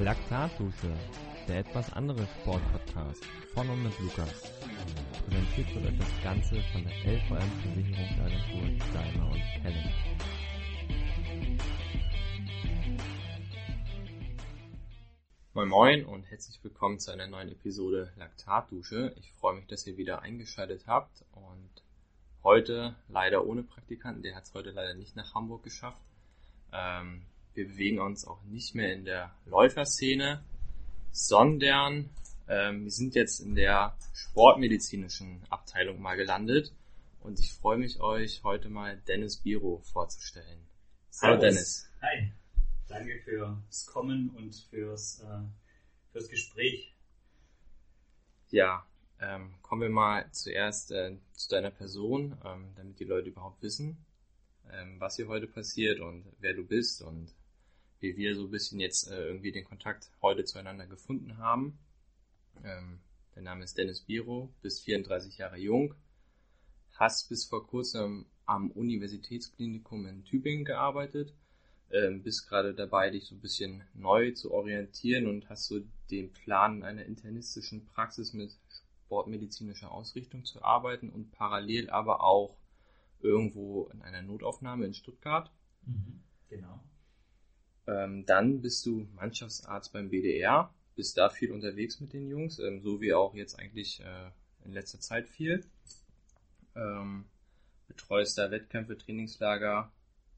Laktatdusche, der etwas andere Sportpodcast von und mit Lukas. Präsentiert wird euch das Ganze von der LVM Versicherungsagentur Daimler und Kellen. Moin Moin und herzlich willkommen zu einer neuen Episode Laktatdusche. Ich freue mich, dass ihr wieder eingeschaltet habt und heute leider ohne Praktikanten, der hat es heute leider nicht nach Hamburg geschafft. Ähm, wir bewegen uns auch nicht mehr in der Läuferszene, sondern ähm, wir sind jetzt in der sportmedizinischen Abteilung mal gelandet und ich freue mich, euch heute mal Dennis Biro vorzustellen. Hallo Dennis. Hi. Danke fürs Kommen und fürs, äh, fürs Gespräch. Ja, ähm, kommen wir mal zuerst äh, zu deiner Person, ähm, damit die Leute überhaupt wissen, ähm, was hier heute passiert und wer du bist und wie wir so ein bisschen jetzt äh, irgendwie den Kontakt heute zueinander gefunden haben. Ähm, der Name ist Dennis Biro, bist 34 Jahre jung, hast bis vor kurzem am Universitätsklinikum in Tübingen gearbeitet, ähm, bist gerade dabei, dich so ein bisschen neu zu orientieren und hast so den Plan einer internistischen Praxis mit sportmedizinischer Ausrichtung zu arbeiten und parallel aber auch irgendwo in einer Notaufnahme in Stuttgart. Mhm, genau. Ähm, dann bist du Mannschaftsarzt beim BDR, bist da viel unterwegs mit den Jungs, ähm, so wie auch jetzt eigentlich äh, in letzter Zeit viel. Ähm, betreust da Wettkämpfe, Trainingslager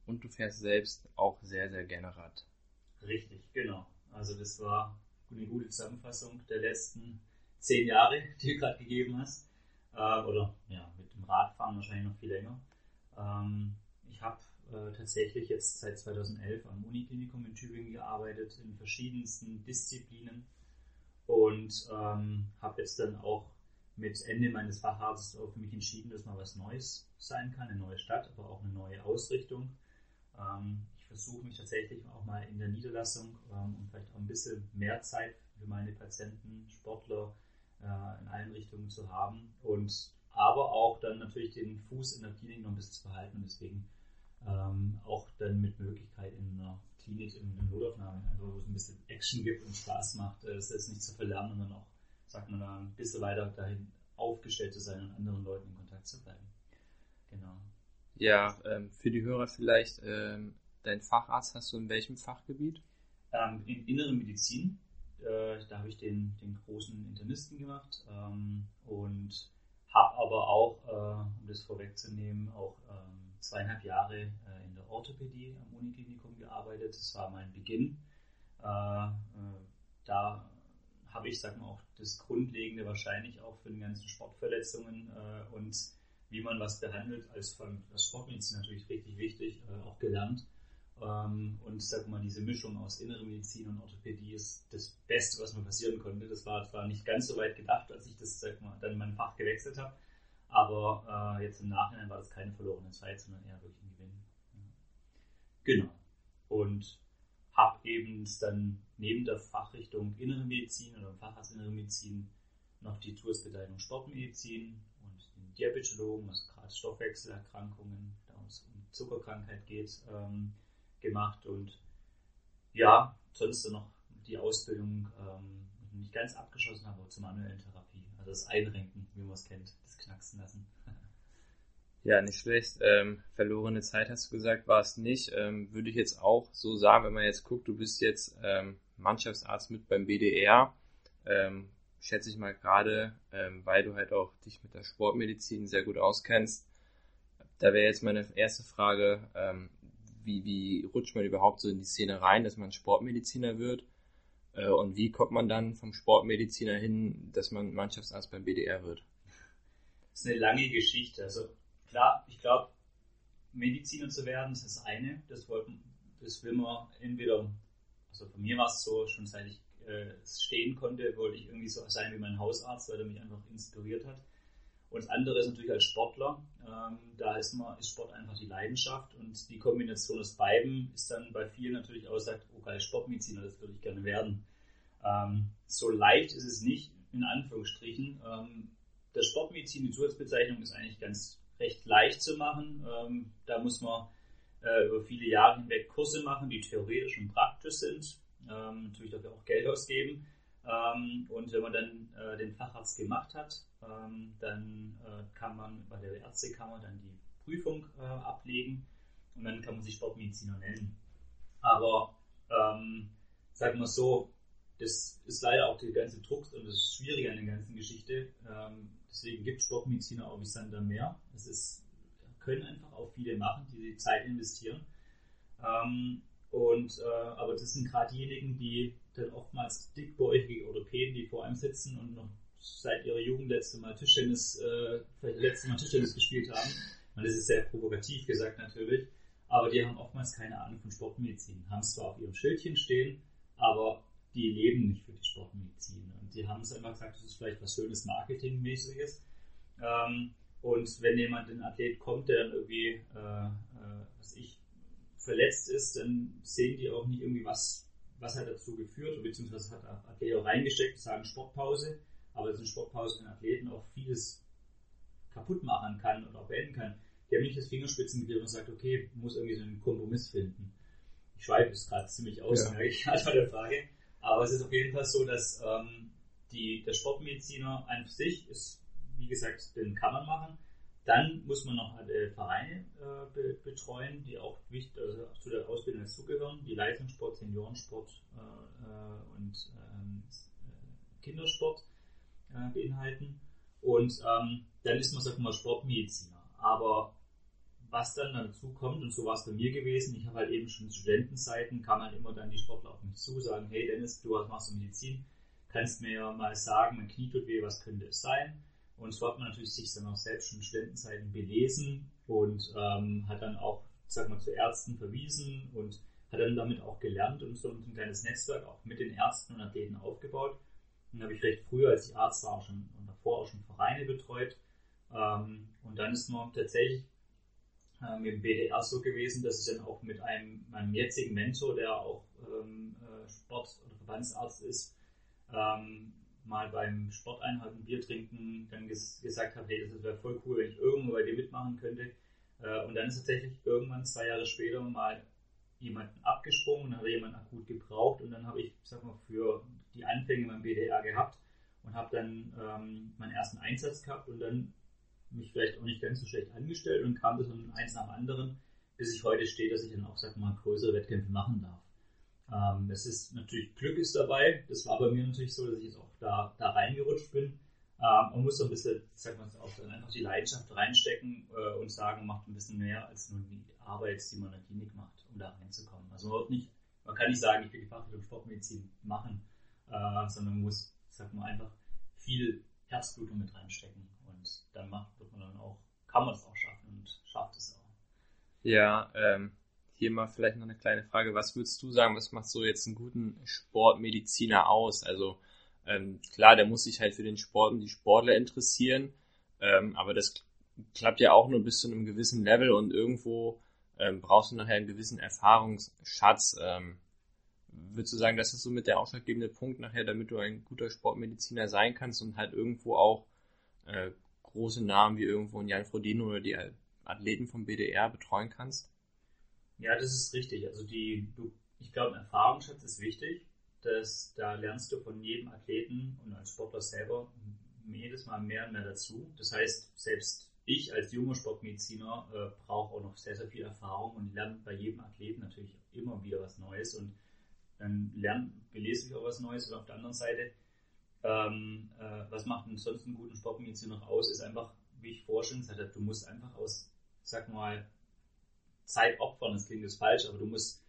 und du fährst selbst auch sehr, sehr gerne Rad. Richtig, genau. Also das war eine gute Zusammenfassung der letzten zehn Jahre, die du gerade gegeben hast. Äh, oder ja, mit dem Radfahren wahrscheinlich noch viel länger. Ähm, ich habe äh, tatsächlich jetzt seit 2011 am Uniklinikum in Tübingen gearbeitet, in verschiedensten Disziplinen und ähm, habe jetzt dann auch mit Ende meines Facharztes für mich entschieden, dass mal was Neues sein kann, eine neue Stadt, aber auch eine neue Ausrichtung. Ähm, ich versuche mich tatsächlich auch mal in der Niederlassung ähm, und vielleicht auch ein bisschen mehr Zeit für meine Patienten, Sportler äh, in allen Richtungen zu haben und aber auch dann natürlich den Fuß in der Klinik noch ein bisschen zu behalten und deswegen ähm, auch dann mit Möglichkeit in einer Klinik, in einer Notaufnahme, einfach wo es ein bisschen Action gibt und Spaß macht, äh, es ist nicht zu verlernen, sondern auch, sagt man da, ein bisschen weiter dahin aufgestellt zu sein und anderen Leuten in Kontakt zu bleiben. Genau. Ja, ähm, für die Hörer vielleicht, ähm, dein Facharzt hast du in welchem Fachgebiet? Ähm, in innere Medizin. Äh, da habe ich den, den großen Internisten gemacht ähm, und habe aber auch, äh, um das vorwegzunehmen, auch ähm, zweieinhalb Jahre äh, in der Orthopädie am Uniklinikum gearbeitet. Das war mein Beginn. Äh, äh, da habe ich, sag mal, auch das Grundlegende wahrscheinlich auch für die ganzen Sportverletzungen und wie man was behandelt, als, Sportmedizin natürlich richtig wichtig, auch gelernt. Ähm, und sag mal, diese Mischung aus innere Medizin und Orthopädie ist das Beste, was mir passieren konnte. Das war zwar nicht ganz so weit gedacht, als ich das sag mal, dann mein Fach gewechselt habe, aber äh, jetzt im Nachhinein war das keine verlorene Zeit, sondern eher wirklich ein Gewinn. Genau. Und habe eben dann neben der Fachrichtung Innere Medizin oder Facharzt Innere Medizin noch die Zusatzbeteiligung Sportmedizin und den Diabetologen, also gerade Stoffwechselerkrankungen, da es um Zuckerkrankheit geht, ähm, gemacht und ja, sonst noch die Ausbildung ähm, nicht ganz abgeschlossen habe, aber zur manuellen Therapie. Also das Einrenken, wie man es kennt, das Knacksen lassen. Ja, nicht schlecht. Ähm, verlorene Zeit hast du gesagt, war es nicht. Ähm, würde ich jetzt auch so sagen, wenn man jetzt guckt, du bist jetzt ähm, Mannschaftsarzt mit beim BDR. Ähm, schätze ich mal gerade, ähm, weil du halt auch dich mit der Sportmedizin sehr gut auskennst. Da wäre jetzt meine erste Frage, ähm, wie, wie rutscht man überhaupt so in die Szene rein, dass man Sportmediziner wird? Äh, und wie kommt man dann vom Sportmediziner hin, dass man Mannschaftsarzt beim BDR wird? Das ist eine lange Geschichte. Also klar, ich glaube, Mediziner zu werden, das ist eine. Das, wollten, das will man entweder, also von mir war es so, schon seit ich äh, stehen konnte, wollte ich irgendwie so sein wie mein Hausarzt, weil er mich einfach inspiriert hat. Und das andere ist natürlich als Sportler. Ähm, da ist, man, ist Sport einfach die Leidenschaft und die Kombination aus beiden ist dann bei vielen natürlich auch sagt, oh geil, Sportmediziner, das würde ich gerne werden. Ähm, so leicht ist es nicht, in Anführungsstrichen. Ähm, der Sportmedizin, die Zusatzbezeichnung ist eigentlich ganz recht leicht zu machen. Ähm, da muss man äh, über viele Jahre hinweg Kurse machen, die theoretisch und praktisch sind. ähm, natürlich dafür auch Geld ausgeben. Ähm, und wenn man dann äh, den Facharzt gemacht hat, ähm, dann äh, kann man bei der Ärztekammer dann die Prüfung äh, ablegen und dann kann man sich Sportmediziner nennen. Aber ähm, sagen wir so, das ist leider auch die ganze Druck und das Schwierige an der ganzen Geschichte. Ähm, deswegen gibt Sportmediziner auch wie Sander mehr. Es ist, können einfach auch viele machen, die die Zeit investieren. Ähm, und, äh, aber das sind gerade diejenigen, die dann oftmals dickbäuchige Orthopäden, die vor einem sitzen und noch seit ihrer Jugend letzte Mal Tischtennis, äh, vielleicht letzte Mal Tischtennis gespielt haben. Das ist sehr provokativ gesagt natürlich. Aber die haben oftmals keine Ahnung von Sportmedizin. Haben es zwar auf ihrem Schildchen stehen, aber die leben nicht für die Sportmedizin. Und die haben es einfach gesagt, das ist vielleicht was schönes Marketingmäßiges. Ähm, und wenn jemand, ein Athlet kommt, der dann irgendwie, äh, äh, was ich, verletzt ist, dann sehen die auch nicht irgendwie, was, was hat dazu geführt, beziehungsweise hat der Athlet auch reingesteckt, sagen Sportpause, aber dass eine Sportpause den Athleten auch vieles kaputt machen kann oder auch beenden kann. Die haben nicht das Fingerspitzengefühl und sagt, okay, muss irgendwie so einen Kompromiss finden. Ich schweife es gerade ziemlich aus, ja. ich hatte bei der Frage. Aber es ist auf jeden Fall so, dass ähm, die, der Sportmediziner an sich ist, wie gesagt, den kann man machen. Dann muss man noch alle Vereine äh, be betreuen, die auch wichtig, also zu der Ausbildung dazugehören, die Leistungssport, Seniorensport äh, äh und ähm, äh, Kindersport äh, beinhalten. Und ähm, dann ist man, sagen wir mal, Sportmediziner. Aber was dann dazu kommt, und so war es bei mir gewesen, ich habe halt eben schon Studentenzeiten, kam halt immer dann die Sportler auf mich zu, sagen, hey Dennis, du machst du Medizin, kannst mir ja mal sagen, mein Knie tut weh, was könnte es sein? Und so hat man natürlich sich dann auch selbst schon in Studentenzeiten belesen und ähm, hat dann auch, sag mal, zu Ärzten verwiesen und hat dann damit auch gelernt und so ein kleines Netzwerk auch mit den Ärzten und Athleten aufgebaut. Und dann habe ich recht früher, als ich Arzt war, auch schon und davor auch schon Vereine betreut. Ähm, und dann ist man tatsächlich äh, mit dem BDR so gewesen, dass ich dann auch mit einem meinem jetzigen Mentor, der auch ähm, äh, Sport- oder Verbandsarzt ist, ähm, mal beim Sporteinheit ein Bier trinken dann ges gesagt habe, hey, das wäre voll cool, wenn ich irgendwo bei dir mitmachen könnte. Äh, und dann ist tatsächlich irgendwann zwei Jahre später mal jemanden abgesprungen und habe jemanden akut gebraucht und dann habe ich, sag mal, für die Anfänge beim BDR gehabt und habe dann ähm, meinen ersten Einsatz gehabt und dann mich vielleicht auch nicht ganz so schlecht angestellt und kam das von eins nach dem anderen, bis ich heute stehe, dass ich dann auch, sag mal, größere Wettkämpfe machen darf. Ähm, es ist natürlich Glück ist dabei. Das war bei mir natürlich so, dass ich jetzt auch da, da reingerutscht bin. Ähm, man muss so ein bisschen, sag mal, auch dann einfach die Leidenschaft reinstecken äh, und sagen, macht ein bisschen mehr als nur die Arbeit, die man in der Klinik macht, um da reinzukommen. Also man, nicht, man kann nicht sagen, ich will die Fachrichtung Sportmedizin machen, äh, sondern man muss, sag mal, einfach viel Herzblutung mit reinstecken und dann macht, wird man dann auch, kann man es auch schaffen und schafft es auch. Ja, ähm, hier mal vielleicht noch eine kleine Frage. Was würdest du sagen, was macht so jetzt einen guten Sportmediziner aus? Also ähm, klar, der muss sich halt für den Sport und die Sportler interessieren, ähm, aber das klappt ja auch nur bis zu einem gewissen Level und irgendwo ähm, brauchst du nachher einen gewissen Erfahrungsschatz. Ähm, würdest du sagen, das ist so mit der ausschlaggebende Punkt nachher, damit du ein guter Sportmediziner sein kannst und halt irgendwo auch äh, große Namen wie irgendwo ein Jan Frodeno oder die Athleten vom BDR betreuen kannst? Ja, das ist richtig. Also die, du, ich glaube, Erfahrungsschatz ist wichtig. Dass da lernst du von jedem Athleten und als Sportler selber jedes Mal mehr und mehr dazu. Das heißt, selbst ich als junger Sportmediziner äh, brauche auch noch sehr, sehr viel Erfahrung und lerne bei jedem Athleten natürlich immer wieder was Neues und dann lerne, belese ich auch was Neues. Und auf der anderen Seite ähm, äh, was macht einen sonst einen guten Sportmediziner noch aus, ist einfach, wie ich schon gesagt habe, du musst einfach aus, sag mal, Zeit opfern, das klingt jetzt falsch, aber du musst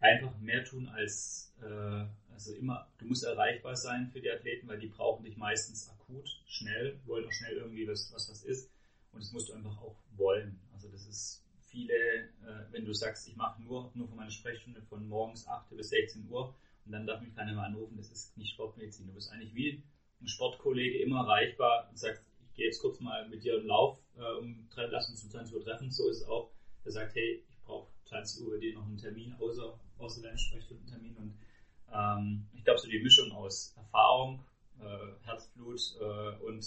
einfach mehr tun als, äh, also immer, du musst erreichbar sein für die Athleten, weil die brauchen dich meistens akut, schnell, wollen auch schnell irgendwie was, was, was ist. Und das musst du einfach auch wollen. Also das ist viele, äh, wenn du sagst, ich mache nur, nur von meiner Sprechstunde von morgens 8 bis 16 Uhr, und dann darf mich keiner mehr anrufen, das ist nicht Sportmedizin. Du bist eigentlich wie ein Sportkollege immer erreichbar und sagst, ich gehe jetzt kurz mal mit dir im Lauf, äh, um, lass uns um 20 Uhr treffen. So ist es auch. Der sagt, hey, ich brauche 20 Uhr dir noch einen Termin, außer, außer deinem Sprechstundentermin. Und ähm, ich glaube, so die Mischung aus Erfahrung, äh, Herzblut äh, und,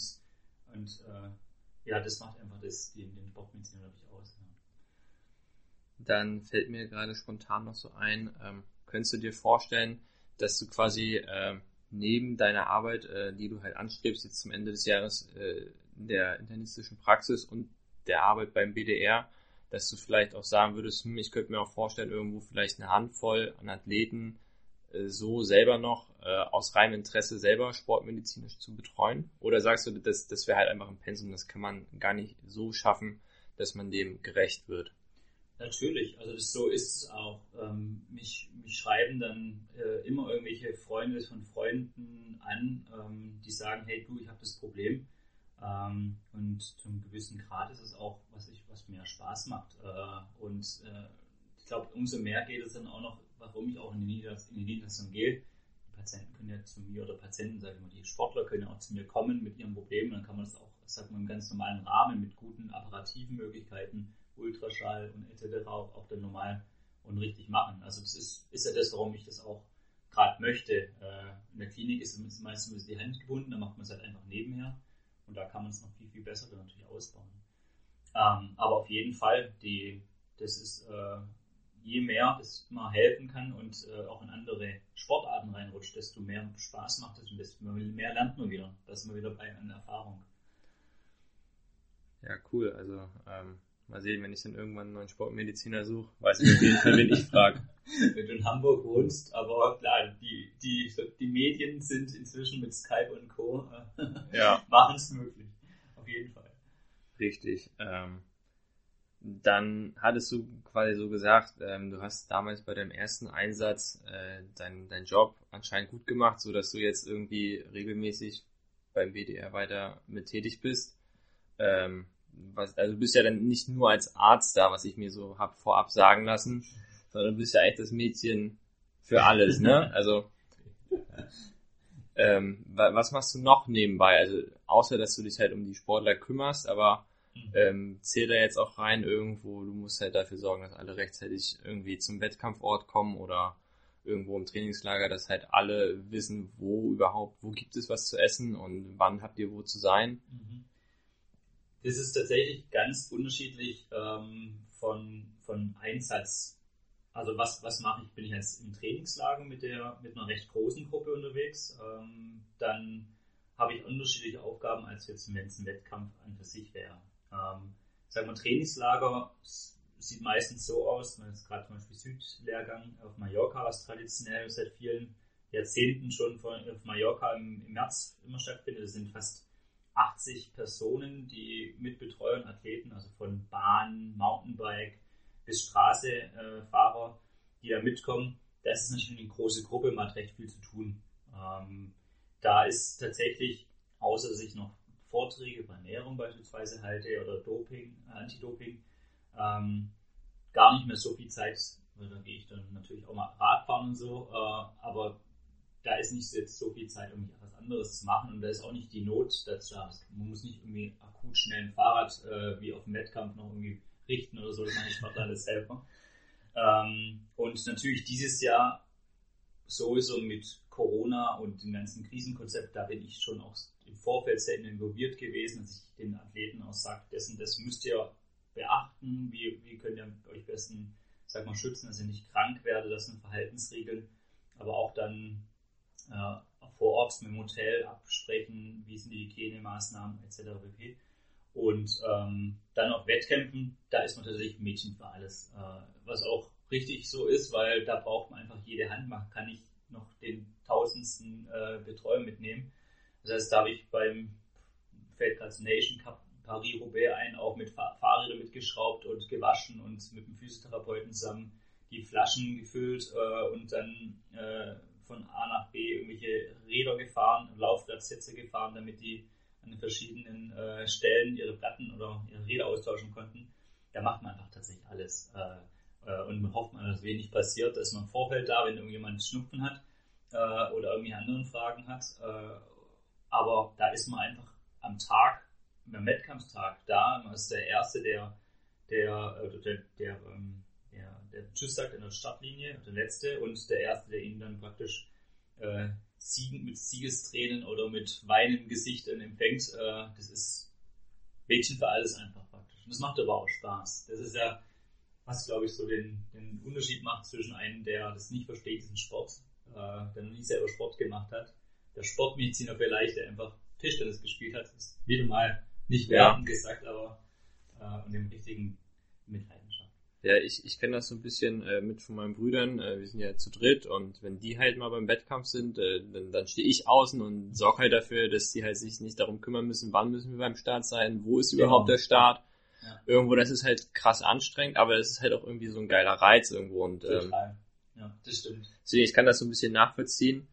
und äh, ja, das macht einfach das, den, den Sportmediziner, glaube ich, aus. Ja. Dann fällt mir gerade spontan noch so ein, ähm, könntest du dir vorstellen, dass du quasi äh, neben deiner Arbeit, äh, die du halt anstrebst, jetzt zum Ende des Jahres äh, in der internistischen Praxis und der Arbeit beim BDR, dass du vielleicht auch sagen würdest, hm, ich könnte mir auch vorstellen, irgendwo vielleicht eine Handvoll an Athleten so selber noch äh, aus reinem Interesse selber sportmedizinisch zu betreuen? Oder sagst du, das, das wäre halt einfach ein Pensum, das kann man gar nicht so schaffen, dass man dem gerecht wird? Natürlich, also das, so ist es auch. Ähm, mich, mich schreiben dann äh, immer irgendwelche Freunde von Freunden an, ähm, die sagen, hey du, ich habe das Problem. Ähm, und zum gewissen Grad ist es auch, was ich, was mir Spaß macht. Äh, und äh, ich glaube, umso mehr geht es dann auch noch, warum ich auch in die, Niederlassung, gehe. Die Patienten können ja zu mir oder Patienten, sage ich mal, die Sportler können ja auch zu mir kommen mit ihren Problemen. Dann kann man das auch, sag mal, im ganz normalen Rahmen mit guten apparativen Möglichkeiten Ultraschall und etc. auch, auch dann normal und richtig machen. Also das ist, ist ja das, warum ich das auch gerade möchte. Äh, in der Klinik ist meistens die Hand gebunden, da macht man es halt einfach nebenher und da kann man es noch viel, viel besser natürlich ausbauen. Ähm, aber auf jeden Fall, die, das ist äh, je mehr das man helfen kann und äh, auch in andere Sportarten reinrutscht, desto mehr Spaß macht es und desto mehr lernt man wieder. Das ist man wieder bei einer Erfahrung. Ja, cool. Also ähm, Mal sehen, wenn ich dann irgendwann einen neuen Sportmediziner suche, weiß ich auf jeden Fall, wen ich frage. Wenn du in Hamburg wohnst, aber klar, die, die, die Medien sind inzwischen mit Skype und Co. Äh, ja. machen es möglich. Auf jeden Fall. Richtig. Ähm, dann hattest du quasi so gesagt, ähm, du hast damals bei deinem ersten Einsatz äh, deinen dein Job anscheinend gut gemacht, so dass du jetzt irgendwie regelmäßig beim BDR weiter mit tätig bist. Ähm, was, also du bist ja dann nicht nur als Arzt da, was ich mir so hab vorab sagen lassen, sondern du bist ja echt das Mädchen für alles, ne? Also ähm, was machst du noch nebenbei? Also außer dass du dich halt um die Sportler kümmerst, aber. Ähm, zählt da jetzt auch rein irgendwo, du musst halt dafür sorgen, dass alle rechtzeitig irgendwie zum Wettkampfort kommen oder irgendwo im Trainingslager, dass halt alle wissen, wo überhaupt, wo gibt es was zu essen und wann habt ihr wo zu sein. Mhm. Das ist tatsächlich ganz unterschiedlich ähm, von, von Einsatz. Also was, was mache ich? Bin ich jetzt im Trainingslager mit, der, mit einer recht großen Gruppe unterwegs? Ähm, dann habe ich unterschiedliche Aufgaben, als jetzt wenn es ein Wettkampf an für sich wäre. Ähm, sagen wir, Trainingslager sieht meistens so aus, man ist gerade zum Beispiel Südlehrgang auf Mallorca, was traditionell seit vielen Jahrzehnten schon von, auf Mallorca im, im März immer stattfindet. Das sind fast 80 Personen, die mit Betreuern, Athleten, also von Bahn, Mountainbike bis Straßefahrer, äh, die da mitkommen. Das ist natürlich eine große Gruppe, man hat recht viel zu tun. Ähm, da ist tatsächlich, außer dass ich noch Vorträge über Ernährung beispielsweise halte oder Doping, Anti-Doping, ähm, gar nicht mehr so viel Zeit. Da gehe ich dann natürlich auch mal Radfahren und so, äh, aber da ist nicht jetzt so viel Zeit, um was anderes zu machen und da ist auch nicht die Not dazu da. Man muss nicht irgendwie akut schnell ein Fahrrad äh, wie auf dem Wettkampf noch irgendwie richten oder so, das mache ich mache alles selber. Ähm, und natürlich dieses Jahr sowieso mit Corona und dem ganzen Krisenkonzept, da bin ich schon auch im Vorfeld sehr involviert gewesen, dass ich den Athleten auch sage, dessen, das müsst ihr beachten, wie, wie könnt ihr euch besten, sag mal, schützen, dass ihr nicht krank werdet, das sind Verhaltensregeln, aber auch dann äh, vor Ort mit dem Hotel absprechen, wie sind die Hygienemaßnahmen etc. pp. Und ähm, dann auf Wettkämpfen, da ist man tatsächlich Mädchen für alles. Äh, was auch richtig so ist, weil da braucht man einfach jede Hand. Man kann nicht noch den tausendsten äh, Betreuer mitnehmen. Das heißt, da habe ich beim fällt Nation Cup Paris-Roubaix ein, auch mit Fahrrädern mitgeschraubt und gewaschen und mit dem Physiotherapeuten zusammen die Flaschen gefüllt äh, und dann äh, von A nach B irgendwelche Räder gefahren, Laufradsätze gefahren, damit die an den verschiedenen äh, Stellen ihre Platten oder ihre Räder austauschen konnten. Da macht man einfach tatsächlich alles. Äh, äh, und man hofft, dass wenig passiert. Ist man im Vorfeld da, wenn irgendjemand Schnupfen hat äh, oder irgendwie anderen Fragen hat. Äh, aber da ist man einfach am Tag, am Wettkampftag da. Man ist der Erste, der, der, äh, der, der ähm, der Tschüss sagt in der Startlinie, der letzte und der erste, der ihn dann praktisch äh, siegen, mit Siegestränen oder mit weinendem Gesicht empfängt, äh, das ist Mädchen für alles einfach praktisch. Und das macht aber auch Spaß. Das ist ja, was glaube ich so den, den Unterschied macht zwischen einem, der das nicht versteht, diesen Sport, äh, der noch nie selber Sport gemacht hat. Der Sportmediziner vielleicht, der einfach Tischtennis gespielt hat, ist wieder mal nicht wertend ja. gesagt, aber äh, und dem richtigen mit Leidenschaft. Ja, ich, ich kenne das so ein bisschen äh, mit von meinen Brüdern. Äh, wir sind ja zu dritt und wenn die halt mal beim Wettkampf sind, äh, dann, dann stehe ich außen und sorge halt dafür, dass die halt sich nicht darum kümmern müssen, wann müssen wir beim Start sein, wo ist überhaupt genau. der Start. Ja. Irgendwo, das ist halt krass anstrengend, aber es ist halt auch irgendwie so ein geiler Reiz irgendwo. Und, ähm, ja, das stimmt. Deswegen, ich kann das so ein bisschen nachvollziehen.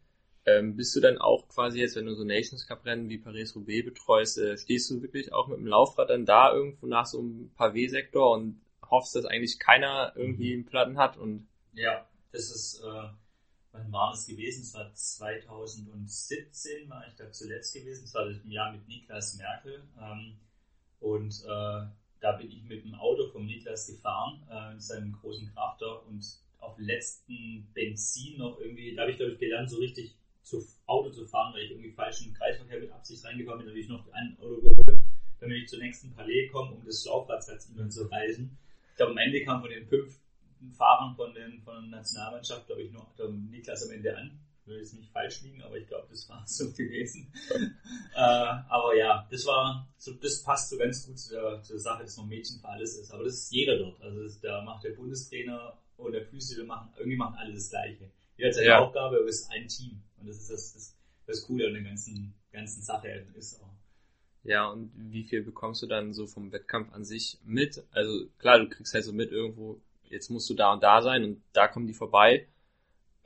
Ähm, bist du dann auch quasi jetzt, wenn du so Nations Cup Rennen wie Paris-Roubaix betreust, äh, stehst du wirklich auch mit dem Laufrad dann da irgendwo nach so einem Pavé-Sektor und hoffst, dass eigentlich keiner irgendwie einen Platten hat und ja, das ist, äh, wann war das gewesen? Es war 2017 war ich da zuletzt gewesen. Es war das Jahr mit Niklas Merkel ähm, und äh, da bin ich mit dem Auto vom Niklas gefahren, äh, in seinem großen Krafter und auf letzten Benzin noch irgendwie, da habe ich glaube ich gelernt, so richtig zu Auto zu fahren, weil ich irgendwie falschen Kreisverkehr mit Absicht reingekommen bin, natürlich noch ein Auto geholt, damit ich zur nächsten Palais komme, um das Laufradplatz immer zu reisen. Ich glaube, am Ende kam von den fünf Fahrern von, den, von der Nationalmannschaft, glaube ich, noch Niklas am Ende an. Ich will jetzt nicht falsch liegen, aber ich glaube, das war so gewesen. äh, aber ja, das war, so, das passt so ganz gut zu der, zu der Sache, dass man Mädchen für alles ist. Aber das ist jeder dort. Also das, da macht der Bundestrainer und der Physio machen, irgendwie machen alle das Gleiche. Jeder hat seine ja. Aufgabe, aber es ist ein Team. Und das ist das, das, das Coole an der ganzen, ganzen Sache ist auch. Ja, und wie viel bekommst du dann so vom Wettkampf an sich mit? Also klar, du kriegst halt so mit irgendwo, jetzt musst du da und da sein und da kommen die vorbei.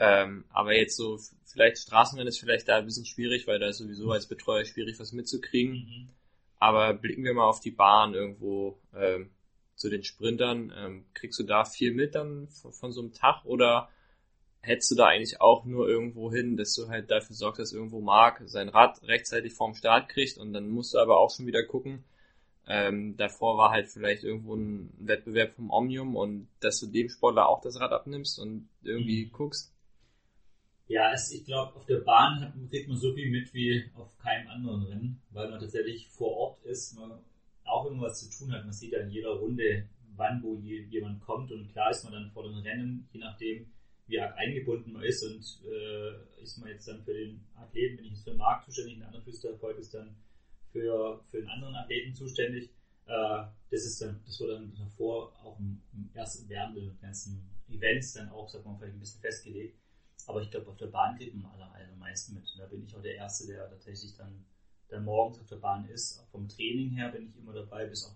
Ähm, aber jetzt so, vielleicht Straßenrennen ist vielleicht da ein bisschen schwierig, weil da ist sowieso als Betreuer schwierig, was mitzukriegen. Mhm. Aber blicken wir mal auf die Bahn irgendwo ähm, zu den Sprintern. Ähm, kriegst du da viel mit dann von, von so einem Tag oder hättest du da eigentlich auch nur irgendwo hin, dass du halt dafür sorgst, dass irgendwo Mark sein Rad rechtzeitig vorm Start kriegt und dann musst du aber auch schon wieder gucken. Ähm, davor war halt vielleicht irgendwo ein Wettbewerb vom Omnium und dass du dem Sportler auch das Rad abnimmst und irgendwie mhm. guckst. Ja, es, ich glaube, auf der Bahn hat, kriegt man so viel mit wie auf keinem anderen Rennen, weil man tatsächlich vor Ort ist, man auch irgendwas zu tun hat. Man sieht ja jeder Runde, wann wo jemand kommt und klar ist man dann vor den Rennen, je nachdem, wie arg eingebunden man ist und äh, ist man jetzt dann für den Athleten, wenn ich jetzt für den Markt zuständig, ein anderer Physiotherapeut ist dann für, für einen anderen Athleten zuständig. Äh, das ist dann, das wurde dann davor auch im, im ersten, während der ganzen Events dann auch, sagt man, vielleicht ein bisschen festgelegt. Aber ich glaube, auf der Bahn kriegt man alle allermeisten mit. Da bin ich auch der Erste, der tatsächlich dann, dann morgens auf der Bahn ist. Auch vom Training her bin ich immer dabei, bis auch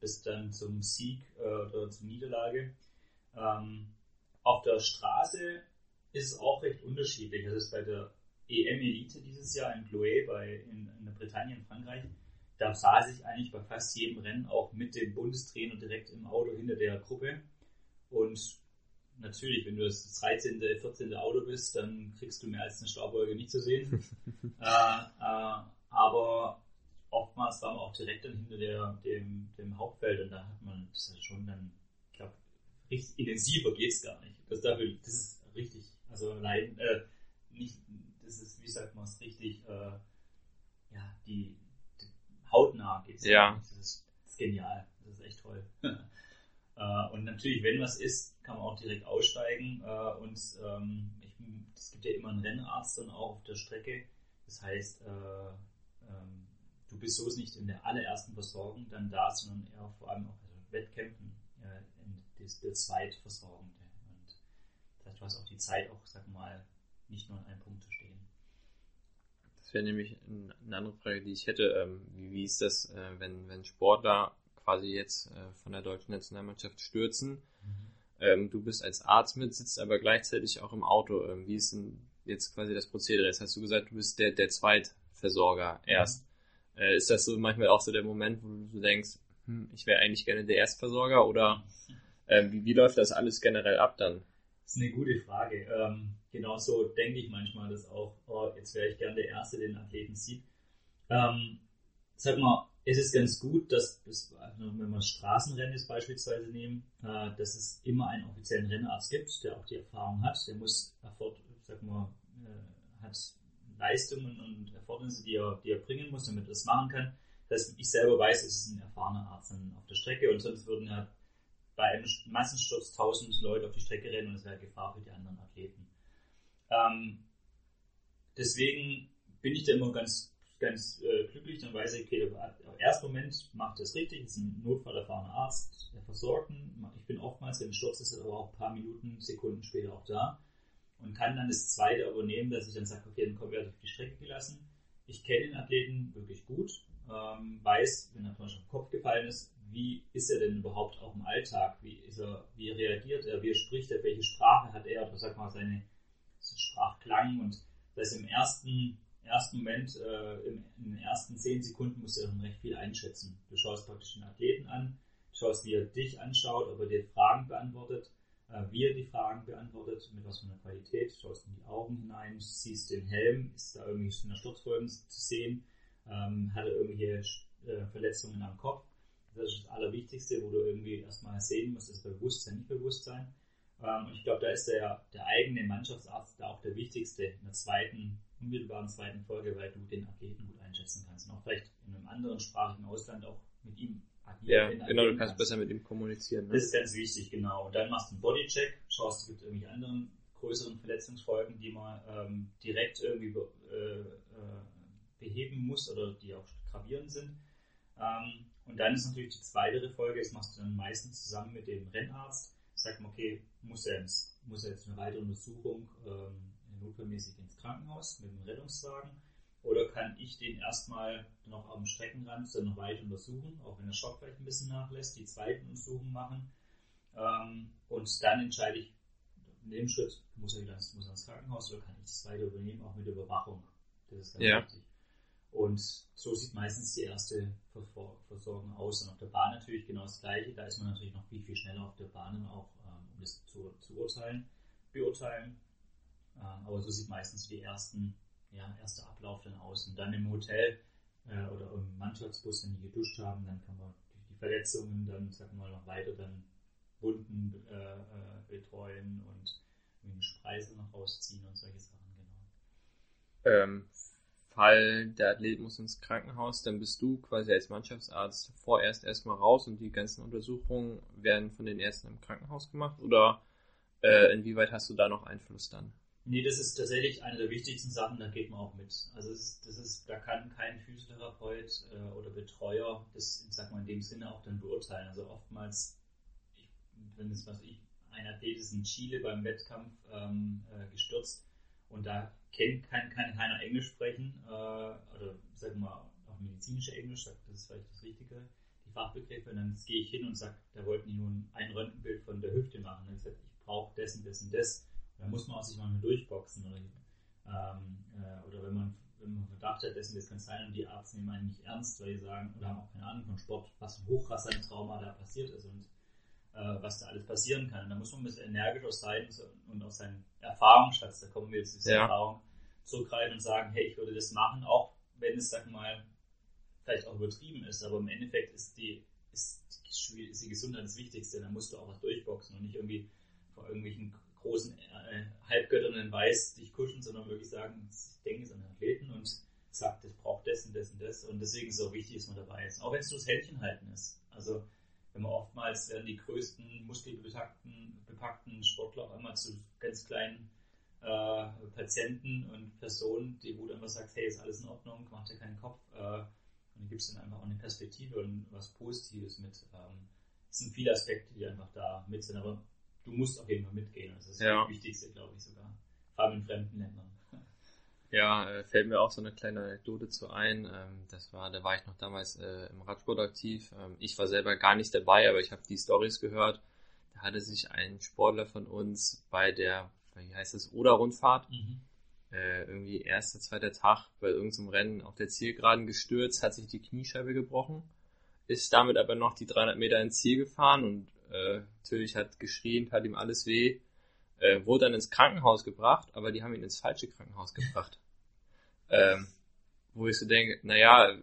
bis dann zum Sieg äh, oder zur Niederlage. Ähm, auf der Straße ist es auch recht unterschiedlich. Das ist bei der EM Elite dieses Jahr in Chloé bei, in, in der Bretagne in Frankreich. Da saß ich eigentlich bei fast jedem Rennen auch mit dem Bundestrainer direkt im Auto hinter der Gruppe. Und natürlich, wenn du das 13., 14. Auto bist, dann kriegst du mehr als eine Staubwolke nicht zu sehen. äh, äh, aber oftmals waren wir auch direkt dann hinter der, dem, dem Hauptfeld und da hat man das schon dann richtig intensiver geht's gar nicht. Das, dafür, das ist richtig, also nein, äh, nicht, das ist, wie sagt man es, richtig, äh, ja, die, die hautnah geht's. Ja. Das ist, das ist genial, das ist echt toll. äh, und natürlich, wenn was ist, kann man auch direkt aussteigen äh, und ähm, ich, es gibt ja immer einen Rennarzt dann auch auf der Strecke. Das heißt, äh, ähm, du bist so nicht in der allerersten Versorgung dann da, sondern eher vor allem auch bei Wettkämpfen ist der Zweitversorgende. Und das heißt, du auch die Zeit, auch, sag mal, nicht nur an einem Punkt zu stehen. Das wäre nämlich eine andere Frage, die ich hätte. Ähm, wie, wie ist das, äh, wenn, wenn Sportler quasi jetzt äh, von der deutschen Nationalmannschaft stürzen? Mhm. Ähm, du bist als Arzt mit, sitzt aber gleichzeitig auch im Auto. Ähm, wie ist denn jetzt quasi das Prozedere? Jetzt hast du gesagt, du bist der, der Zweitversorger erst. Mhm. Äh, ist das so manchmal auch so der Moment, wo du denkst, hm, ich wäre eigentlich gerne der Erstversorger oder ähm, wie, wie läuft das alles generell ab dann? Das ist eine gute Frage. Ähm, genauso denke ich manchmal das auch, oh, jetzt wäre ich gern der Erste, der den Athleten sieht. Ähm, sag mal, es ist ganz gut, dass, es, wenn wir Straßenrennen jetzt beispielsweise nehmen, äh, dass es immer einen offiziellen Rennarzt gibt, der auch die Erfahrung hat. Der muss, sag mal, äh, hat Leistungen und Erfordernisse, die er, die er bringen muss, damit er das machen kann. Das heißt, ich selber weiß, es ist ein erfahrener Arzt auf der Strecke und sonst würden ja bei einem Massensturz tausend Leute auf die Strecke rennen und es wäre Gefahr für die anderen Athleten. Ähm, deswegen bin ich da immer ganz, ganz äh, glücklich, dann weiß ich, okay, im ersten Moment macht das richtig, ist ein notfallerfahrener Arzt, der versorgt ihn. Ich bin oftmals, wenn ein Sturz ist, aber auch ein paar Minuten, Sekunden später auch da und kann dann das zweite übernehmen, dass ich dann sage, okay, dann werde ich auf die Strecke gelassen. Ich kenne den Athleten wirklich gut, ähm, weiß, wenn er zum Beispiel auf den Kopf gefallen ist, wie ist er denn überhaupt auch im Alltag? Wie, ist er, wie reagiert er? Wie spricht er? Welche Sprache hat er? Oder sag mal, seine Sprachklang. Und das im ersten, ersten Moment, äh, in den ersten zehn Sekunden musst du dann recht viel einschätzen. Du schaust praktisch den Athleten an, schaust, wie er dich anschaut, ob er dir Fragen beantwortet, äh, wie er die Fragen beantwortet, mit was für einer Qualität, schaust in die Augen hinein, siehst den Helm, ist da irgendwie in der Sturzfolgen zu sehen, ähm, hat er irgendwelche äh, Verletzungen am Kopf das ist das Allerwichtigste, wo du irgendwie erstmal sehen musst, ist Bewusstsein, nicht Bewusstsein. Ähm, und ich glaube, da ist der, der eigene Mannschaftsarzt da auch der wichtigste in der zweiten, unmittelbaren zweiten Folge, weil du den Athleten gut einschätzen kannst. Und auch vielleicht in einem anderen sprachigen Ausland auch mit ihm agieren. Ja, genau, du kannst besser mit ihm kommunizieren. Ne? Das ist ganz wichtig, genau. Und dann machst du einen Bodycheck, schaust, es gibt irgendwelche anderen größeren Verletzungsfolgen, die man ähm, direkt irgendwie äh, äh, beheben muss oder die auch gravierend sind. Ähm, und dann ist natürlich die zweite Folge, das machst du dann meistens zusammen mit dem Rennarzt. Sagt man, okay, muss er, ins, muss er jetzt eine weitere Untersuchung ähm, notfallmäßig ins Krankenhaus mit dem Rettungswagen? Oder kann ich den erstmal noch am Streckenrand dann noch weiter untersuchen, auch wenn der Schock vielleicht ein bisschen nachlässt, die zweite Untersuchung machen. Ähm, und dann entscheide ich, in dem Schritt muss er wieder ins, muss er ins Krankenhaus oder kann ich das weiter übernehmen, auch mit Überwachung. Das ist ganz ja. wichtig. Und so sieht meistens die erste Versorgung aus. Und auf der Bahn natürlich genau das Gleiche. Da ist man natürlich noch viel, viel schneller auf der Bahn, auch ähm, um das zu, zu urteilen, beurteilen. Ähm, aber so sieht meistens die ersten, ja, erste Ablauf dann aus. Und dann im Hotel äh, oder im Mannschaftsbus, wenn die geduscht haben, dann kann man die Verletzungen dann, sagen wir mal, noch weiter dann Wunden äh, äh, betreuen und einen Spreisel noch rausziehen und solche Sachen, genau. Ähm, Fall, der Athlet muss ins Krankenhaus, dann bist du quasi als Mannschaftsarzt vorerst erstmal raus und die ganzen Untersuchungen werden von den Ärzten im Krankenhaus gemacht oder äh, inwieweit hast du da noch Einfluss dann? Nee, das ist tatsächlich eine der wichtigsten Sachen, da geht man auch mit. Also das ist, das ist da kann kein Physiotherapeut äh, oder Betreuer das, sag mal, in dem Sinne auch dann beurteilen. Also oftmals, ich, wenn es was ich, ein Athlet ist in Chile beim Wettkampf ähm, äh, gestürzt und da kennt, kann, kann keiner Englisch sprechen, äh, oder sagen wir mal auch medizinische Englisch, das ist vielleicht das Richtige, die Fachbegriffe, und dann gehe ich hin und sage, da wollten die nun ein Röntgenbild von der Hüfte machen. Und ich sage, ich brauche das und das und das. Dann muss man auch sich mal durchboxen. Oder, ähm, äh, oder wenn man wenn man Verdacht hat, das, das kann sein und die Ärzte nehmen einen nicht ernst, weil sie sagen, oder haben auch keine Ahnung von Sport, was ein Trauma da passiert ist. Und äh, was da alles passieren kann. Da muss man ein bisschen energischer sein und auf seinen Erfahrungsschatz, da kommen wir jetzt diese ja. Erfahrung, zurückgreifen und sagen, hey, ich würde das machen, auch wenn es, sag mal, vielleicht auch übertrieben ist, aber im Endeffekt ist die, ist die, ist die Gesundheit das Wichtigste. Da musst du auch was durchboxen und nicht irgendwie vor irgendwelchen großen äh, Halbgöttern in Weiß dich kuschen, sondern wirklich sagen, ich denke es an den Athleten und sagt, das braucht das und das und das. Und deswegen ist es auch wichtig, dass man dabei ist. Auch wenn es nur das Händchen halten ist. Also wenn man oftmals werden die größten muskelbepackten bepackten Sportler auch einmal zu ganz kleinen äh, Patienten und Personen, die wo du einfach sagst, hey, ist alles in Ordnung, mach dir keinen Kopf. Äh, und dann gibst du dann einfach auch eine Perspektive und was Positives mit. Ähm, es sind viele Aspekte, die einfach da mit sind, aber du musst auf jeden Fall mitgehen. Das ist ja. das Wichtigste, glaube ich sogar. Vor allem in fremden Ländern. Ja, äh, fällt mir auch so eine kleine Anekdote zu ein. Ähm, das war, da war ich noch damals äh, im Radsport aktiv. Ähm, ich war selber gar nicht dabei, aber ich habe die Stories gehört. Da hatte sich ein Sportler von uns bei der, wie heißt das, Oder-Rundfahrt, mhm. äh, irgendwie erster, zweiter Tag bei irgendeinem Rennen auf der Zielgeraden gestürzt, hat sich die Kniescheibe gebrochen, ist damit aber noch die 300 Meter ins Ziel gefahren und äh, natürlich hat geschrien, hat ihm alles weh. Äh, wurde dann ins Krankenhaus gebracht, aber die haben ihn ins falsche Krankenhaus gebracht. Ähm, wo ich so denke, naja,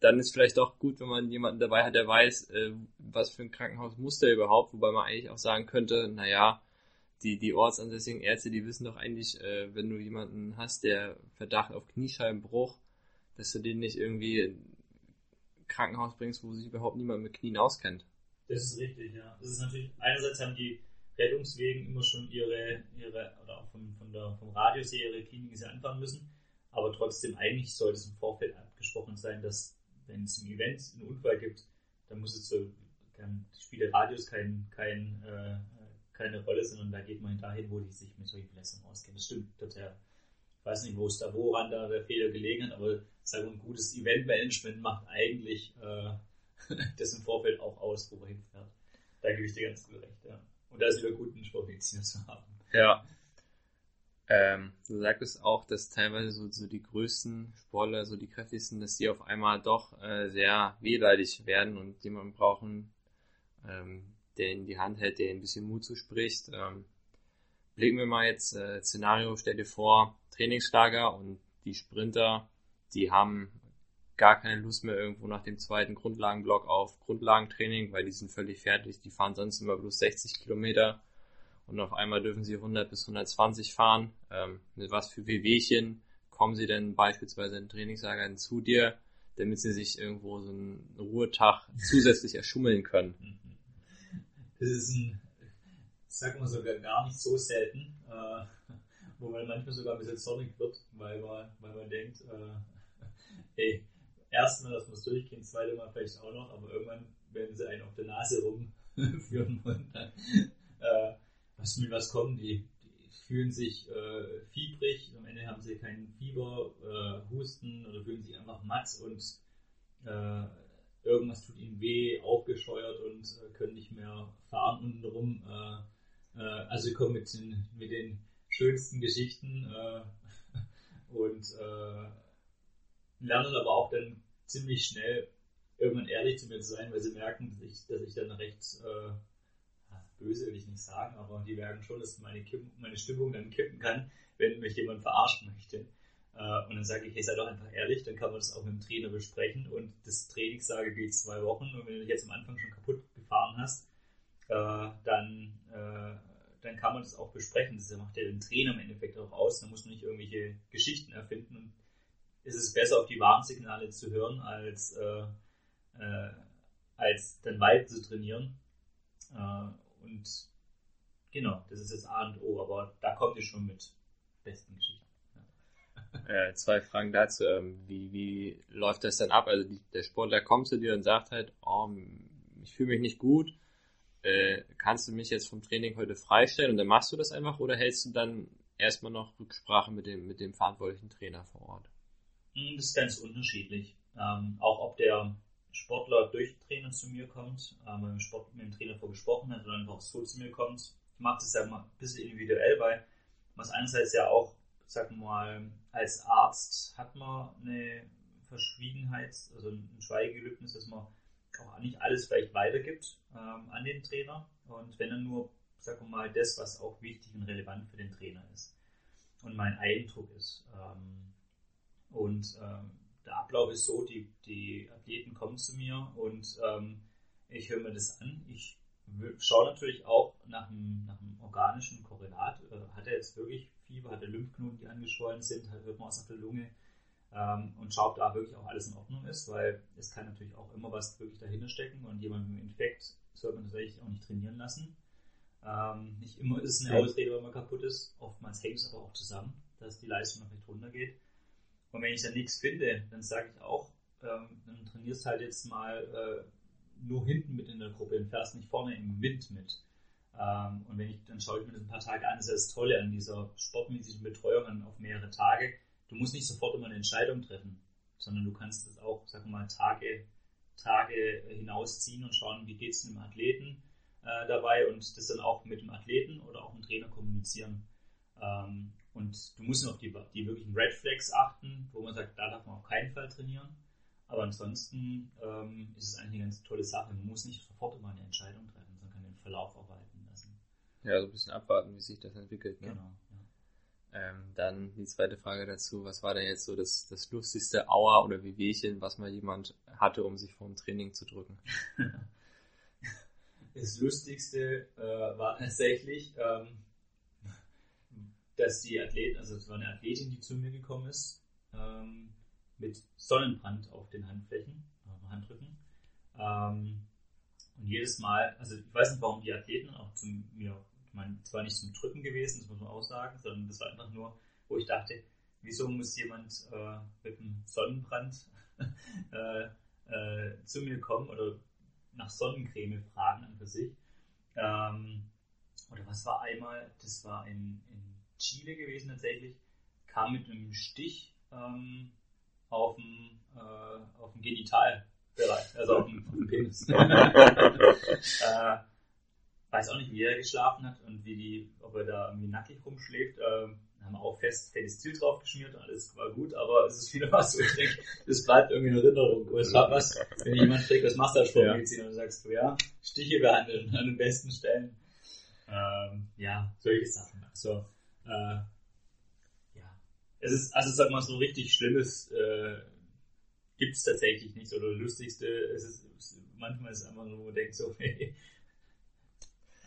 dann ist vielleicht doch gut, wenn man jemanden dabei hat, der weiß, äh, was für ein Krankenhaus muss der überhaupt, wobei man eigentlich auch sagen könnte, naja, die, die ortsansässigen Ärzte, die wissen doch eigentlich, äh, wenn du jemanden hast, der Verdacht auf Kniescheibenbruch, dass du den nicht irgendwie in Krankenhaus bringst, wo sich überhaupt niemand mit Knien auskennt. Das ist richtig, ja. Das ist natürlich, einerseits haben die Rettungswegen immer schon ihre, ihre oder auch von, von der, vom Radius her ihre Kliniken sie anfahren müssen. Aber trotzdem, eigentlich sollte es im Vorfeld abgesprochen sein, dass wenn es im Event einen Unfall gibt, dann muss es so, kann, spielt Radius kein, kein, äh, keine Rolle, sondern da geht man dahin, wo die sich mit solchen Verletzungen auskennen. Das stimmt total. Ich weiß nicht, wo es da, woran da der Fehler gelegen hat, aber sagen wir, ein gutes Eventmanagement macht eigentlich äh, das im Vorfeld auch aus, wo man hinfährt. Da gebe ich dir ganz gut recht, ja. Und da ist wieder gut, einen Sportmediziner zu haben. Ja. Ähm, du sagtest auch, dass teilweise so, so die größten Sportler, so die kräftigsten, dass die auf einmal doch äh, sehr wehleidig werden und jemanden brauchen, ähm, der in die Hand hält, der ein bisschen Mut zuspricht. Ähm, blicken wir mal jetzt äh, Szenario, stell dir vor, Trainingslager und die Sprinter, die haben gar keine Lust mehr irgendwo nach dem zweiten Grundlagenblock auf Grundlagentraining, weil die sind völlig fertig, die fahren sonst immer bloß 60 Kilometer und auf einmal dürfen sie 100 bis 120 fahren. Ähm, mit was für Wehwehchen kommen sie denn beispielsweise in Trainingslager zu dir, damit sie sich irgendwo so einen Ruhetag zusätzlich erschummeln können? Das ist ein, sagen wir sogar gar nicht so selten, äh, wo man manchmal sogar ein bisschen zornig wird, weil man, weil man denkt, äh, ey, erstmal, dass man es durchgehen, zweite Mal vielleicht auch noch, aber irgendwann werden sie einen auf der Nase rumführen und dann, äh, was mit was kommen die? Die fühlen sich äh, fiebrig, am Ende haben sie keinen Fieber, äh, Husten oder fühlen sich einfach matt und äh, irgendwas tut ihnen weh, aufgescheuert und äh, können nicht mehr fahren untenrum. Äh, äh, also sie kommen mit den, mit den schönsten Geschichten äh, und lernen aber auch dann ziemlich schnell irgendwann ehrlich zu mir zu sein, weil sie merken, dass ich, dass ich dann recht äh, böse will ich nicht sagen, aber die merken schon, dass meine, Kippen, meine Stimmung dann kippen kann, wenn mich jemand verarschen möchte. Äh, und dann sage ich, hey, sei doch einfach ehrlich, dann kann man das auch mit dem Trainer besprechen und das Trainingssage geht zwei Wochen und wenn du dich jetzt am Anfang schon kaputt gefahren hast, äh, dann, äh, dann kann man das auch besprechen. Das macht ja den Trainer im Endeffekt auch aus, da muss man nicht irgendwelche Geschichten erfinden und ist es besser, auf die Warnsignale zu hören, als, äh, äh, als dann weiter zu trainieren. Äh, und genau, das ist das A und O, aber da kommt ihr schon mit besten Geschichten. Äh, zwei Fragen dazu. Ähm, wie, wie läuft das denn ab? Also die, der Sportler kommt zu dir und sagt halt, oh, ich fühle mich nicht gut. Äh, kannst du mich jetzt vom Training heute freistellen und dann machst du das einfach oder hältst du dann erstmal noch Rücksprache mit dem, mit dem verantwortlichen Trainer vor Ort? Hm, das ist ganz unterschiedlich. Ähm, auch ob der Sportler durch den Trainer zu mir kommt, äh, mit, dem Sport, mit dem Trainer vorgesprochen hat oder einfach so zu mir kommt. Ich mache das ja mal ein bisschen individuell, weil man es einerseits ja auch, wir mal, als Arzt hat man eine Verschwiegenheit, also ein Schweigegelübnis, dass man auch nicht alles vielleicht weitergibt ähm, an den Trainer. Und wenn er nur, wir mal, das, was auch wichtig und relevant für den Trainer ist. Und mein Eindruck ist, ähm, und ähm, der Ablauf ist so, die, die Athleten kommen zu mir und ähm, ich höre mir das an. Ich schaue natürlich auch nach einem, nach einem organischen Korrelat. Äh, hat er jetzt wirklich Fieber, hat er Lymphknoten, die angeschwollen sind, hört man auf der Lunge ähm, und schaut, ob da wirklich auch alles in Ordnung ist, weil es kann natürlich auch immer was wirklich dahinter stecken und jemand mit einem Infekt sollte man tatsächlich auch nicht trainieren lassen. Ähm, nicht immer ist es eine Ausrede, weil man kaputt ist. Oftmals hängt es aber auch zusammen, dass die Leistung noch nicht runtergeht. Und wenn ich dann nichts finde, dann sage ich auch, ähm, dann trainierst halt jetzt mal äh, nur hinten mit in der Gruppe und fährst nicht vorne im Wind mit. Ähm, und wenn ich, dann schaue ich mir das ein paar Tage an, das ist das Tolle an dieser sportmedizinischen Betreuung auf mehrere Tage. Du musst nicht sofort immer eine Entscheidung treffen, sondern du kannst das auch, sag mal, Tage, Tage hinausziehen und schauen, wie geht es dem Athleten äh, dabei und das dann auch mit dem Athleten oder auch mit dem Trainer kommunizieren. Ähm, und du musst auf die, die wirklichen Red Flags achten, wo man sagt, da darf man auf keinen Fall trainieren. Aber ansonsten ähm, ist es eigentlich eine ganz tolle Sache. Man muss nicht sofort immer eine Entscheidung treffen, sondern kann den Verlauf arbeiten lassen. Ja, so ein bisschen abwarten, wie sich das entwickelt. Ne? Genau. Ja. Ähm, dann die zweite Frage dazu, was war denn jetzt so das, das lustigste Aua oder Wehwehchen, was mal jemand hatte, um sich vor dem Training zu drücken? das Lustigste äh, war tatsächlich, ähm, dass die Athleten, also es war eine Athletin, die zu mir gekommen ist, ähm, mit Sonnenbrand auf den Handflächen, auf den Handrücken. Ähm, und jedes Mal, also ich weiß nicht, warum die Athleten auch zu mir ich meine, zwar nicht zum Drücken gewesen, das muss man auch sagen, sondern das war einfach nur, wo ich dachte, wieso muss jemand äh, mit einem Sonnenbrand äh, äh, zu mir kommen oder nach Sonnencreme fragen an für sich. Ähm, oder was war einmal, das war in, in Chile gewesen tatsächlich, kam mit einem Stich ähm, auf dem, äh, auf dem Genitalbereich, also auf dem, auf dem Penis. äh, weiß auch nicht, wie er geschlafen hat und wie die, ob er da irgendwie nackig rumschläft. Ähm, haben auch fest Felistil drauf geschmiert, alles war gut, aber es ist wieder was, ich denke, das bleibt irgendwie in Erinnerung. Und es war was, wenn jemand trägt das Mastersportmedizin ja. und sagst du, ja, Stiche behandeln an den besten Stellen. Ähm, ja, solche Sachen. Also, äh, ja. Es ist, also sag mal, so richtig Schlimmes äh, gibt es tatsächlich nicht. Oder lustigste, es ist, manchmal ist es einfach nur, wo man denkt so, hey,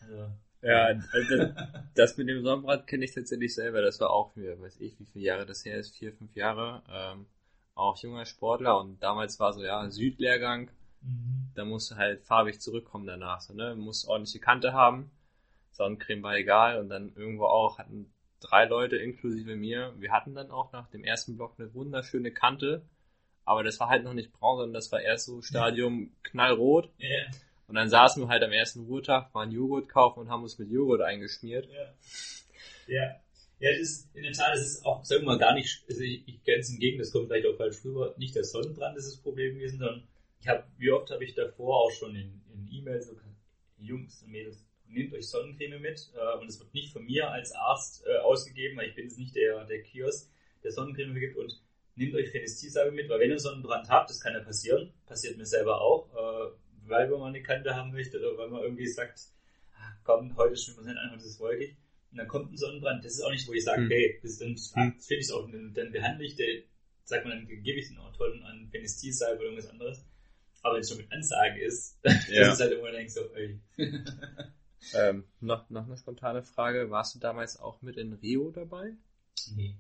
also, ja, also das mit dem Sonnenbrand kenne ich tatsächlich selber. Das war auch für, weiß ich, wie viele Jahre das her ist, vier, fünf Jahre. Ähm, auch junger Sportler und damals war so, ja, Südlehrgang. Mhm. Da musst du halt farbig zurückkommen danach. So, ne? Musst ordentliche Kante haben. Sonnencreme war egal und dann irgendwo auch hatten drei Leute inklusive mir. Wir hatten dann auch nach dem ersten Block eine wunderschöne Kante, aber das war halt noch nicht braun, sondern das war erst so Stadium knallrot. Yeah. Und dann saßen wir halt am ersten Ruhetag, waren Joghurt kaufen und haben uns mit Joghurt eingeschmiert. Ja. Ja. Ja, das ist, in der Tat, das ist auch, sagen wir mal, gar nicht, also ich, ich kenne es im das kommt vielleicht auch falsch rüber, nicht der Sonnenbrand ist das Problem gewesen, sondern ich habe, wie oft habe ich davor auch schon in, in E-Mails, so, Jungs und Mädels, nehmt euch Sonnencreme mit, äh, und es wird nicht von mir als Arzt äh, ausgegeben, weil ich bin jetzt nicht der, der Kiosk, der Sonnencreme gibt und nehmt euch Phenestilsalbe mit, weil wenn ihr Sonnenbrand habt, das kann ja passieren, passiert mir selber auch, äh, weil man eine Kante haben möchte oder weil man irgendwie sagt, ah, komm, heute schwimmen wir nicht einfach, das ist wolkig. Und dann kommt ein Sonnenbrand. Das ist auch nicht, wo ich sage, hm. hey, das dann hm. finde ich es auch, dann, dann behandle ich den, sagt man, dann gebe ich den toll an Penistilsalbe oder irgendwas anderes. Aber wenn es schon mit Ansage ist, ja. das ist halt immer denk so, ey. ähm, noch, noch eine spontane Frage. Warst du damals auch mit in Rio dabei? Nee,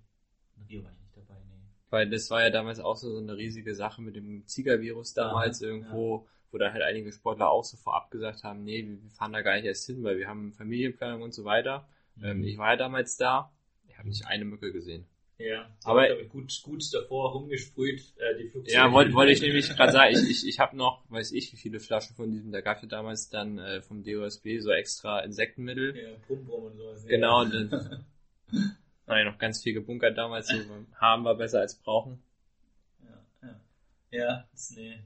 in Rio war ich nicht dabei, nee. Weil das war ja damals auch so, so eine riesige Sache mit dem Zika-Virus damals ja, irgendwo. Ja wo dann halt einige Sportler auch so vorab gesagt haben, nee, wir fahren da gar nicht erst hin, weil wir haben Familienplanung und so weiter. Mhm. Ähm, ich war ja damals da, ich habe nicht eine Mücke gesehen. Ja, aber gut, gut davor rumgesprüht, äh, die Flugzeuge. Ja, wollte wollt ich nämlich gerade sagen, ich, ich, ich habe noch, weiß ich, wie viele Flaschen von diesem, da gab es ja damals dann äh, vom DOSB so extra Insektenmittel. Ja, Brumbrum und sowas. Genau, ja. und dann habe ich noch ganz viel gebunkert damals, so haben wir besser als brauchen. Ja, ja. Ja, ist, nee,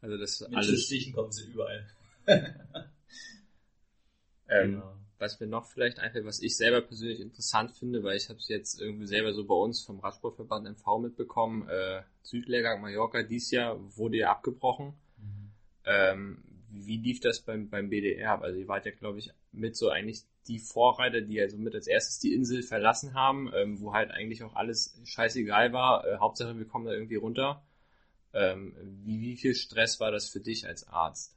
also das Mit alles. Stichen kommen sie überall. ähm, genau. Was mir noch vielleicht einfällt, was ich selber persönlich interessant finde, weil ich habe es jetzt irgendwie selber so bei uns vom Radsportverband MV mitbekommen, äh, Südlehrgang Mallorca dieses Jahr wurde ja abgebrochen. Mhm. Ähm, wie lief das beim, beim BDR ab? Also ihr wart ja, glaube ich, mit so eigentlich die Vorreiter, die also mit als erstes die Insel verlassen haben, ähm, wo halt eigentlich auch alles scheißegal war. Äh, Hauptsache, wir kommen da irgendwie runter. Ähm, wie, wie viel Stress war das für dich als Arzt?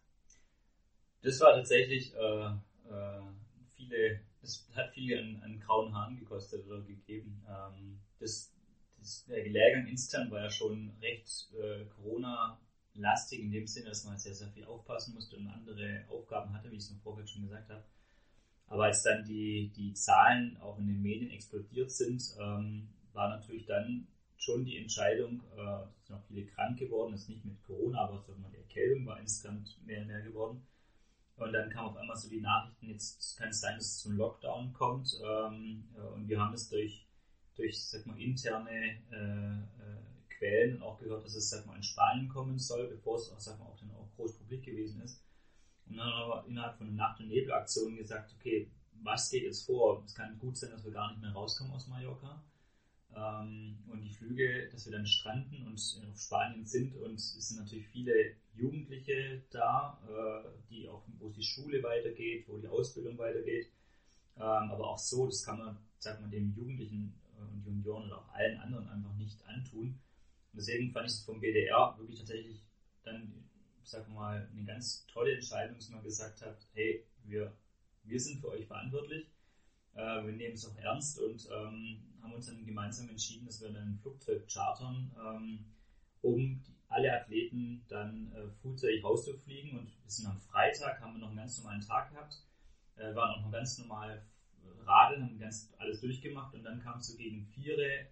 Das war tatsächlich äh, äh, viele, das hat viele an, an, grauen Haaren gekostet oder gegeben. Ähm, das, das, der Lehrgang intern war ja schon recht äh, Corona-lastig in dem Sinne, dass man sehr, sehr viel aufpassen musste und andere Aufgaben hatte, wie ich es im Vorfeld schon gesagt habe. Aber als dann die, die Zahlen auch in den Medien explodiert sind, ähm, war natürlich dann schon die Entscheidung, äh, es sind auch viele krank geworden, das ist nicht mit Corona, aber sagen wir, die Erkältung war insgesamt mehr und mehr geworden. Und dann kam auf einmal so die Nachrichten, jetzt kann es sein, dass es zum Lockdown kommt. Ähm, äh, und wir haben es durch, durch sag mal, interne äh, äh, Quellen auch gehört, dass es sag mal, in Spanien kommen soll, bevor es auch, sag mal, auch dann auch groß publik gewesen ist. Und dann haben wir innerhalb von einer Nacht- und Nebelaktion gesagt, okay, was geht jetzt vor? Es kann gut sein, dass wir gar nicht mehr rauskommen aus Mallorca. Ähm, und die Flüge, dass wir dann stranden und auf Spanien sind und es sind natürlich viele Jugendliche da, äh, die auch, wo die Schule weitergeht, wo die Ausbildung weitergeht. Ähm, aber auch so, das kann man, sagt man, dem Jugendlichen äh, und Junioren oder auch allen anderen einfach nicht antun. Und deswegen fand ich es vom BDR wirklich tatsächlich dann, sag mal, eine ganz tolle Entscheidung, dass man gesagt hat, hey, wir, wir sind für euch verantwortlich äh, wir nehmen es auch ernst und ähm, haben uns dann gemeinsam entschieden, dass wir ein Flugzeug chartern, ähm, um alle Athleten dann äh, frühzeitig rauszufliegen. Und wir sind am Freitag, haben wir noch einen ganz normalen Tag gehabt. äh, waren auch noch ganz normal Radeln, haben ganz alles durchgemacht und dann kam so gegen Viere äh,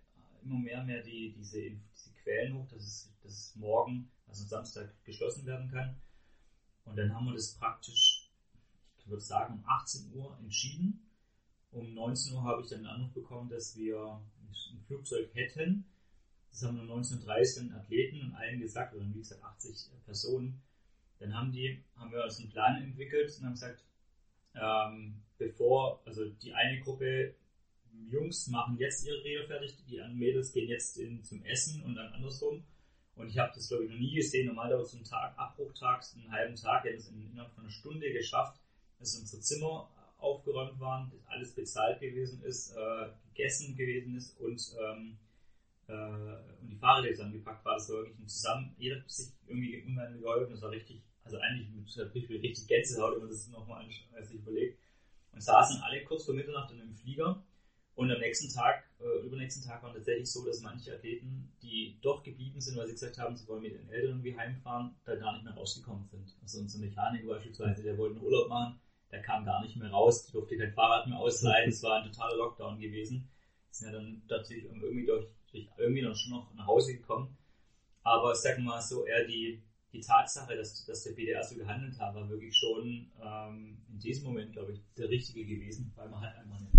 immer mehr mehr die, diese, diese Quellen hoch, dass es, dass es morgen, also Samstag, geschlossen werden kann. Und dann haben wir das praktisch, ich würde sagen, um 18 Uhr entschieden. Um 19 Uhr habe ich dann einen Anruf bekommen, dass wir ein Flugzeug hätten. Das haben wir 1930 den Athleten und allen gesagt, oder wie gesagt 80 Personen. Dann haben die, haben wir also einen Plan entwickelt und haben gesagt, ähm, bevor, also die eine Gruppe Jungs machen jetzt ihre Rede fertig, die anderen Mädels gehen jetzt in, zum Essen und dann andersrum. Und ich habe das, glaube ich, noch nie gesehen. Normal dauert es einen Tag, Abbruchtag, einen halben Tag. Wir haben es innerhalb von einer Stunde geschafft, dass unsere Zimmer aufgeräumt waren, alles bezahlt gewesen ist, äh, gegessen gewesen ist und, ähm, äh, und die Fahrräder zusammengepackt war. Das war wirklich ein Zusammen, jeder hat sich irgendwie unheimlich geholfen. Das war richtig, also eigentlich mit richtig Gänsehaut, wenn man das nochmal sich überlegt. Und saßen alle kurz vor Mitternacht in einem Flieger und am nächsten Tag, äh, übernächsten Tag war tatsächlich so, dass manche Athleten, die doch geblieben sind, weil sie gesagt haben, sie wollen mit den Eltern irgendwie heimfahren, da gar nicht mehr rausgekommen sind. Also unser Mechaniker beispielsweise, der wollte einen Urlaub machen, der kam gar nicht mehr raus, die durfte kein Fahrrad mehr ausleihen, es war ein totaler Lockdown gewesen. Die sind ja dann natürlich irgendwie durch, durch irgendwie noch schon noch nach Hause gekommen. Aber ich sag mal so, eher die, die Tatsache, dass, dass der BDR so gehandelt hat, war wirklich schon ähm, in diesem Moment, glaube ich, der richtige gewesen, weil man halt einfach eine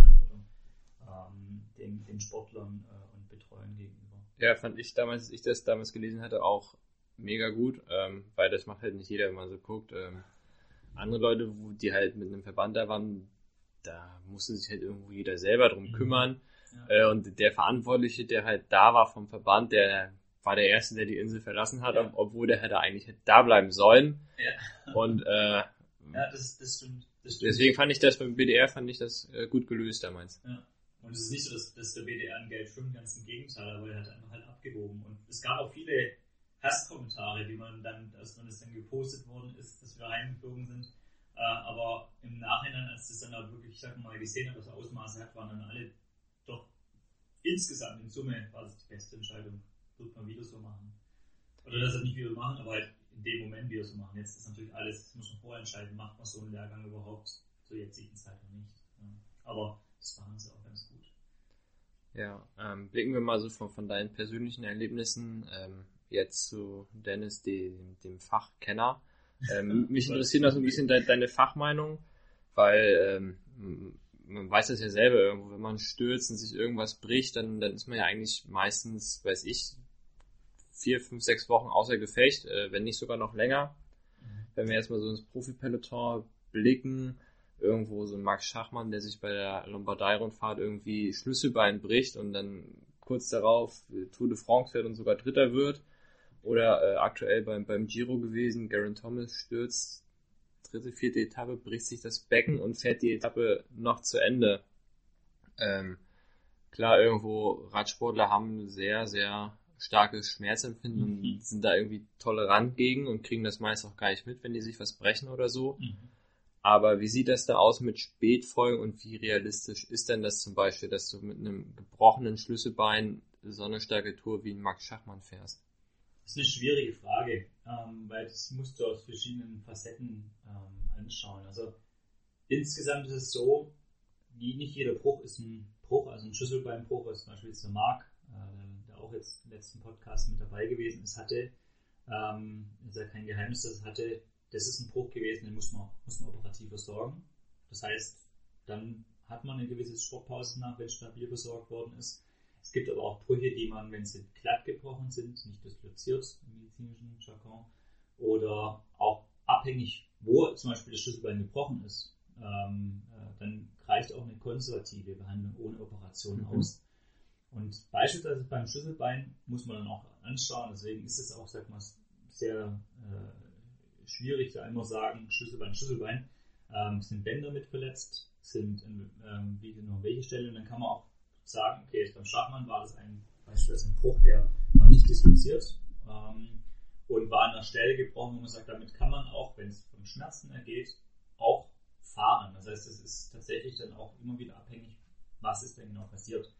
ähm, den, den Sportlern äh, und Betreuern gegenüber. Ja, fand ich damals, als ich das damals gelesen hatte, auch mega gut, ähm, weil das macht halt nicht jeder, wenn man so guckt. Ähm, andere Leute, wo die halt mit einem Verband da waren, da musste sich halt irgendwo jeder selber drum mhm. kümmern. Ja. Äh, und der Verantwortliche, der halt da war vom Verband, der war der Erste, der die Insel verlassen hat, ja. obwohl der hätte eigentlich hätte da bleiben sollen. Ja. Und äh, ja, das, das, stimmt, das stimmt. Deswegen fand ich das beim BDR fand ich das äh, gut gelöst damals. Ja. Und es ist nicht so, dass, dass der BDR an Geld schwimmt, ganz im Gegenteil, aber er hat einfach halt abgewogen. Und es gab auch viele Hasskommentare, die man dann, als man es dann gepostet worden ist, dass wir heimgeflogen sind. Äh, aber im Nachhinein, als das dann auch wirklich, ich sag mal, gesehen hat, was Ausmaße hat, waren dann alle doch insgesamt in Summe war es die beste Entscheidung. Wird man wieder so machen. Oder das halt nicht wieder machen, aber halt in dem Moment wieder so machen. Jetzt ist natürlich alles, das muss man vorher entscheiden, macht man so einen Lehrgang überhaupt zur jetzigen Zeit noch nicht. Ja. Aber das machen sie auch ganz gut. Ja, ähm, blicken wir mal so von, von deinen persönlichen Erlebnissen ähm, jetzt zu Dennis, dem, dem Fachkenner. Ähm, mich interessiert noch so ein bisschen de, deine Fachmeinung, weil ähm, man weiß das ja selber irgendwo, wenn man stürzt und sich irgendwas bricht, dann, dann ist man ja eigentlich meistens, weiß ich, vier, fünf, sechs Wochen außer Gefecht, äh, wenn nicht sogar noch länger. Mhm. Wenn wir jetzt mal so ins Profi-Peloton blicken, irgendwo so ein Max Schachmann, der sich bei der Lombardei-Rundfahrt irgendwie Schlüsselbein bricht und dann kurz darauf Tour de France fährt und sogar Dritter wird. Oder äh, aktuell beim, beim Giro gewesen, Garen Thomas stürzt, dritte, vierte Etappe, bricht sich das Becken und fährt die Etappe noch zu Ende. Ähm, klar, irgendwo Radsportler haben sehr, sehr starkes Schmerzempfinden mhm. und sind da irgendwie tolerant gegen und kriegen das meist auch gar nicht mit, wenn die sich was brechen oder so. Mhm. Aber wie sieht das da aus mit Spätfolgen und wie realistisch ist denn das zum Beispiel, dass du mit einem gebrochenen Schlüsselbein so eine starke Tour wie ein Max Schachmann fährst? Das ist eine schwierige Frage, ähm, weil das musst du aus verschiedenen Facetten ähm, anschauen. Also insgesamt ist es so, nicht jeder Bruch ist ein Bruch, also ein Schlüsselbeinbruch, was zum Beispiel jetzt der Marc, äh, der auch jetzt im letzten Podcast mit dabei gewesen ist, hatte, ähm, ist ja kein Geheimnis, dass es hatte, das ist ein Bruch gewesen, den muss man, muss man operativ versorgen. Das heißt, dann hat man eine gewisse Sportpause nach, wenn stabil versorgt worden ist. Es gibt aber auch Brüche, die man, wenn sie glatt gebrochen sind, nicht disloziert im medizinischen Jargon, oder auch abhängig, wo zum Beispiel das Schlüsselbein gebrochen ist, ähm, äh, dann reicht auch eine konservative Behandlung ohne Operation mhm. aus. Und beispielsweise beim Schlüsselbein muss man dann auch anschauen, deswegen ist es auch, sag mal, sehr äh, schwierig, da immer sagen, Schlüsselbein, Schlüsselbein. Ähm, sind Bänder mit verletzt, sind ähm, wie genau welche Stelle, und dann kann man auch sagen, okay, beim Schachmann war das ein, beispielsweise ein Bruch, der war nicht disloziert ähm, und war an der Stelle gebrochen, wo man sagt, damit kann man auch, wenn es von Schmerzen ergeht, auch fahren. Das heißt, es ist tatsächlich dann auch immer wieder abhängig, was ist denn genau passiert.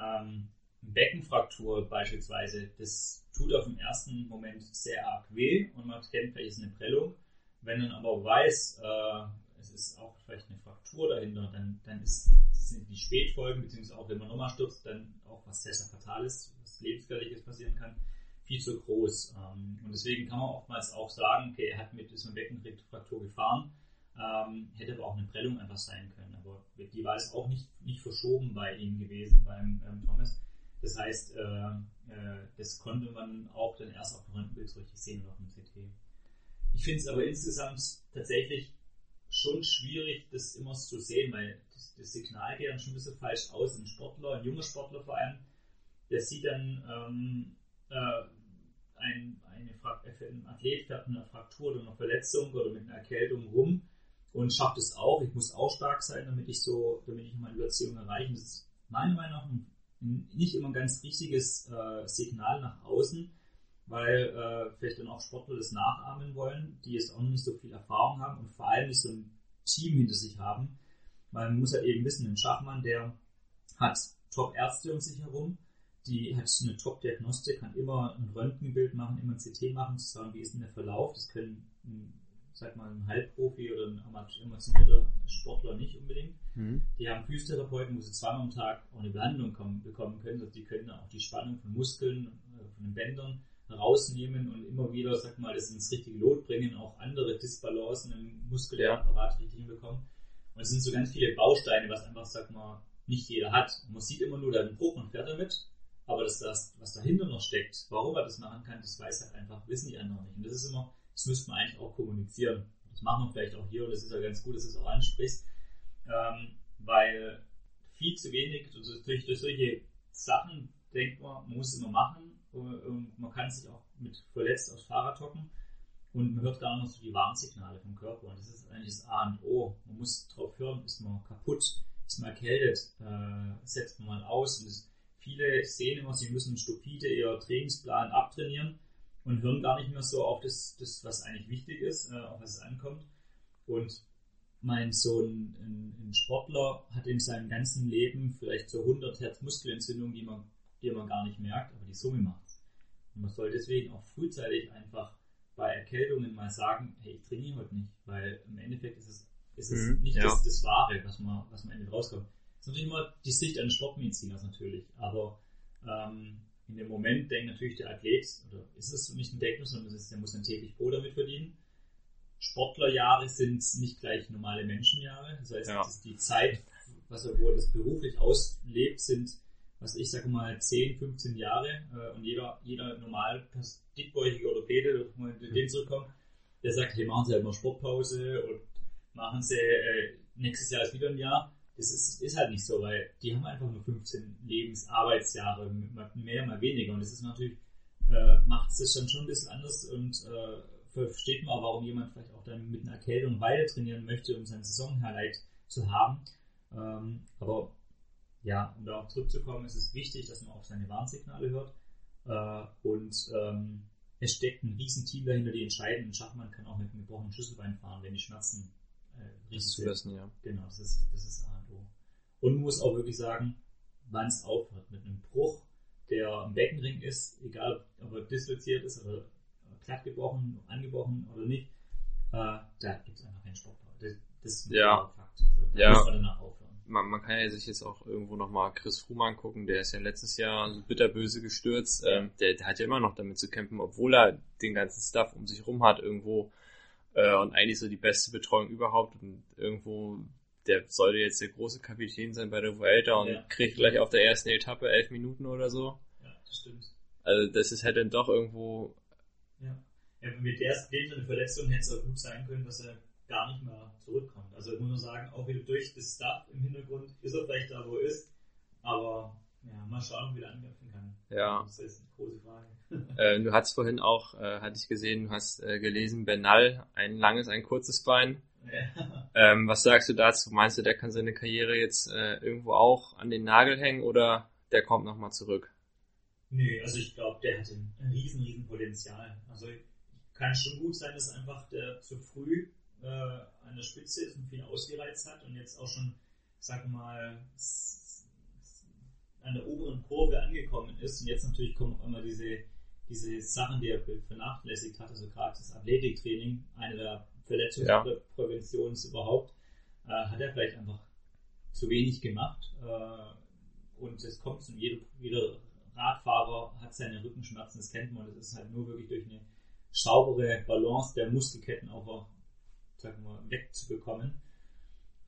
Ähm, Beckenfraktur beispielsweise, das tut auf den ersten Moment sehr arg weh und man kennt, vielleicht eine Prellung. Wenn man aber weiß, äh, es ist auch vielleicht eine Fraktur dahinter, dann, dann ist, sind die Spätfolgen, beziehungsweise auch wenn man nochmal stürzt, dann auch was sehr, Fatales, was lebensgefährliches passieren kann, viel zu groß. Ähm, und deswegen kann man oftmals auch sagen, okay, er hat mit diesem Beckenfraktur gefahren, ähm, hätte aber auch eine Prellung einfach sein können. Aber die war es auch nicht, nicht verschoben bei ihm gewesen, beim ähm, Thomas. Das heißt, äh, äh, das konnte man auch dann erst auf dem Röntgenbild so richtig sehen oder auf dem CT. Ich finde es aber insgesamt tatsächlich schon schwierig, das immer zu sehen, weil das, das, Signal geht dann schon ein bisschen falsch aus. Ein Sportler, ein junger Sportler vor allem, der sieht dann ähm, äh, ein, eine, ein Athlet fährt eine Fraktur oder eine Verletzung oder mit einer Erkältung rum und schafft es auch. Ich muss auch stark sein, damit ich so, damit ich meine Überziehung erreiche. Das ist meiner Meinung nach ein, nicht immer ein ganz richtiges äh, Signal nach außen, weil äh, vielleicht dann auch Sportler das nachahmen wollen, die jetzt auch noch nicht so viel Erfahrung haben und vor allem nicht so ein Team hinter sich haben. Weil man muss ja eben wissen, ein Schachmann, der hat Top-Ärzte um sich herum, die hat eine Top-Diagnostik, kann immer ein Röntgenbild machen, immer ein CT machen, zu sagen, wie ist denn der Verlauf. Das können sag mal, ein Halbprofi oder ein ambitionierter Sportler nicht unbedingt. Mhm. Die haben Physiotherapeuten, wo sie zweimal am Tag auch eine Behandlung kommen, bekommen können. Also die können auch die Spannung von Muskeln, äh, von den Bändern rausnehmen und immer wieder, sag mal, das ins richtige Lot bringen, auch andere Disbalancen im Muskelapparat ja. richtig hinbekommen. Und es sind so ganz viele Bausteine, was einfach, sag mal, nicht jeder hat. Und man sieht immer nur den Bruch und fährt damit. Aber dass das, was dahinter noch steckt, warum er das machen kann, das weiß halt einfach, wissen die anderen nicht. Und das ist immer, das müsste man eigentlich auch kommunizieren. Das machen wir vielleicht auch hier und das ist ja ganz gut, dass du es auch ansprichst, ähm, weil viel zu wenig durch, durch solche Sachen denkt man, man muss es immer machen und man kann sich auch mit verletzt aufs Fahrrad hocken und man hört gar nicht so die Warnsignale vom Körper und das ist eigentlich das A und O. Man muss drauf hören, ist man kaputt, ist man erkältet, äh, setzt man mal aus und das, viele sehen immer, sie müssen stupide ihr Trainingsplan abtrainieren und hören gar nicht mehr so auf das, das was eigentlich wichtig ist, äh, auf was es ankommt. Und mein Sohn, ein, ein, Sportler, hat in seinem ganzen Leben vielleicht so 100 Hertz Muskelentzündung, die man, die man gar nicht merkt, aber die Summe macht Und man soll deswegen auch frühzeitig einfach bei Erkältungen mal sagen, hey, ich trainiere heute nicht, weil im Endeffekt ist es, ist es mhm, nicht ja. das, das Wahre, was man, was man Ende rauskommt. Das ist natürlich immer die Sicht eines Sportmediziners natürlich, aber ähm, in dem Moment denkt natürlich der Athlet, oder ist es nicht ein Denken, sondern ist, der muss ein täglich Brot damit verdienen. Sportlerjahre sind nicht gleich normale Menschenjahre. Das heißt, ja. die Zeit, was er, wo er das beruflich auslebt, sind, was ich sage mal, 10, 15 Jahre. Äh, und jeder, jeder normal dickbäuchige Orthopäde, wenn man den zurückkommt, der sagt, hey, machen Sie halt mal Sportpause und machen Sie, äh, nächstes Jahr ist wieder ein Jahr das ist, ist halt nicht so, weil die haben einfach nur 15 Lebensarbeitsjahre, mal mehr, mal weniger. Und das ist natürlich, äh, macht es dann schon ein bisschen anders und äh, versteht man auch, warum jemand vielleicht auch dann mit einer Erkältung weiter trainieren möchte, um sein Saisonhighlight zu haben. Ähm, aber ja, um darauf zurückzukommen, ist es wichtig, dass man auf seine Warnsignale hört. Äh, und ähm, es steckt ein Riesenteam dahinter, die entscheiden. Ein Schachmann kann auch mit einem gebrochenen Schlüsselbein fahren, wenn die Schmerzen äh, richtig zulassen, ja. Genau, das ist, das ist A und O. Und man muss auch wirklich sagen, wann es aufhört. Mit einem Bruch, der im Beckenring ist, egal ob er disloziert ist oder glatt gebrochen, angebrochen oder nicht, äh, da gibt es einfach keinen Stopp. Das, das ist ja. Fakt. Also, da ja. muss man danach aufhören. Man, man, kann ja sich jetzt auch irgendwo nochmal Chris Froome angucken, der ist ja letztes Jahr so bitterböse gestürzt. Ähm, der, der, hat ja immer noch damit zu kämpfen, obwohl er den ganzen Stuff um sich rum hat, irgendwo äh, und eigentlich so die beste Betreuung überhaupt und irgendwo der sollte jetzt der große Kapitän sein bei der Vuelta und ja. kriegt gleich auf der ersten Etappe elf Minuten oder so. Ja, das stimmt. Also das ist halt dann doch irgendwo. Ja. ja mit der ersten so eine Verletzung hätte es auch gut sein können, dass er gar nicht mehr zurückkommt. Also ich muss nur sagen, auch wieder durch das Stuff im Hintergrund ist er vielleicht da, wo er ist, aber ja, mal schauen, wie er angreifen kann. Ja. Das ist eine große Frage. Äh, du hast vorhin auch, äh, hatte ich gesehen, du hast äh, gelesen, Bernal, ein langes, ein kurzes Bein. Ja. Ähm, was sagst du dazu? Meinst du, der kann seine Karriere jetzt äh, irgendwo auch an den Nagel hängen oder der kommt nochmal zurück? Nee, also ich glaube, der hat ein, ein riesen, riesen Potenzial. Also kann schon gut sein, dass einfach der zu früh äh, an der Spitze ist und viel ausgereizt hat und jetzt auch schon, sag mal, an der oberen Kurve angekommen ist. Und jetzt natürlich kommen auch immer diese, diese Sachen, die er vernachlässigt hat, also gerade das Athletiktraining, eine der Verletzungsprävention ja. überhaupt, äh, hat er vielleicht einfach zu wenig gemacht. Äh, und es kommt zu jeder, jeder Radfahrer hat seine Rückenschmerzen, das kennt man. Das ist halt nur wirklich durch eine saubere Balance der Muskelketten auch sagen wir, wegzubekommen.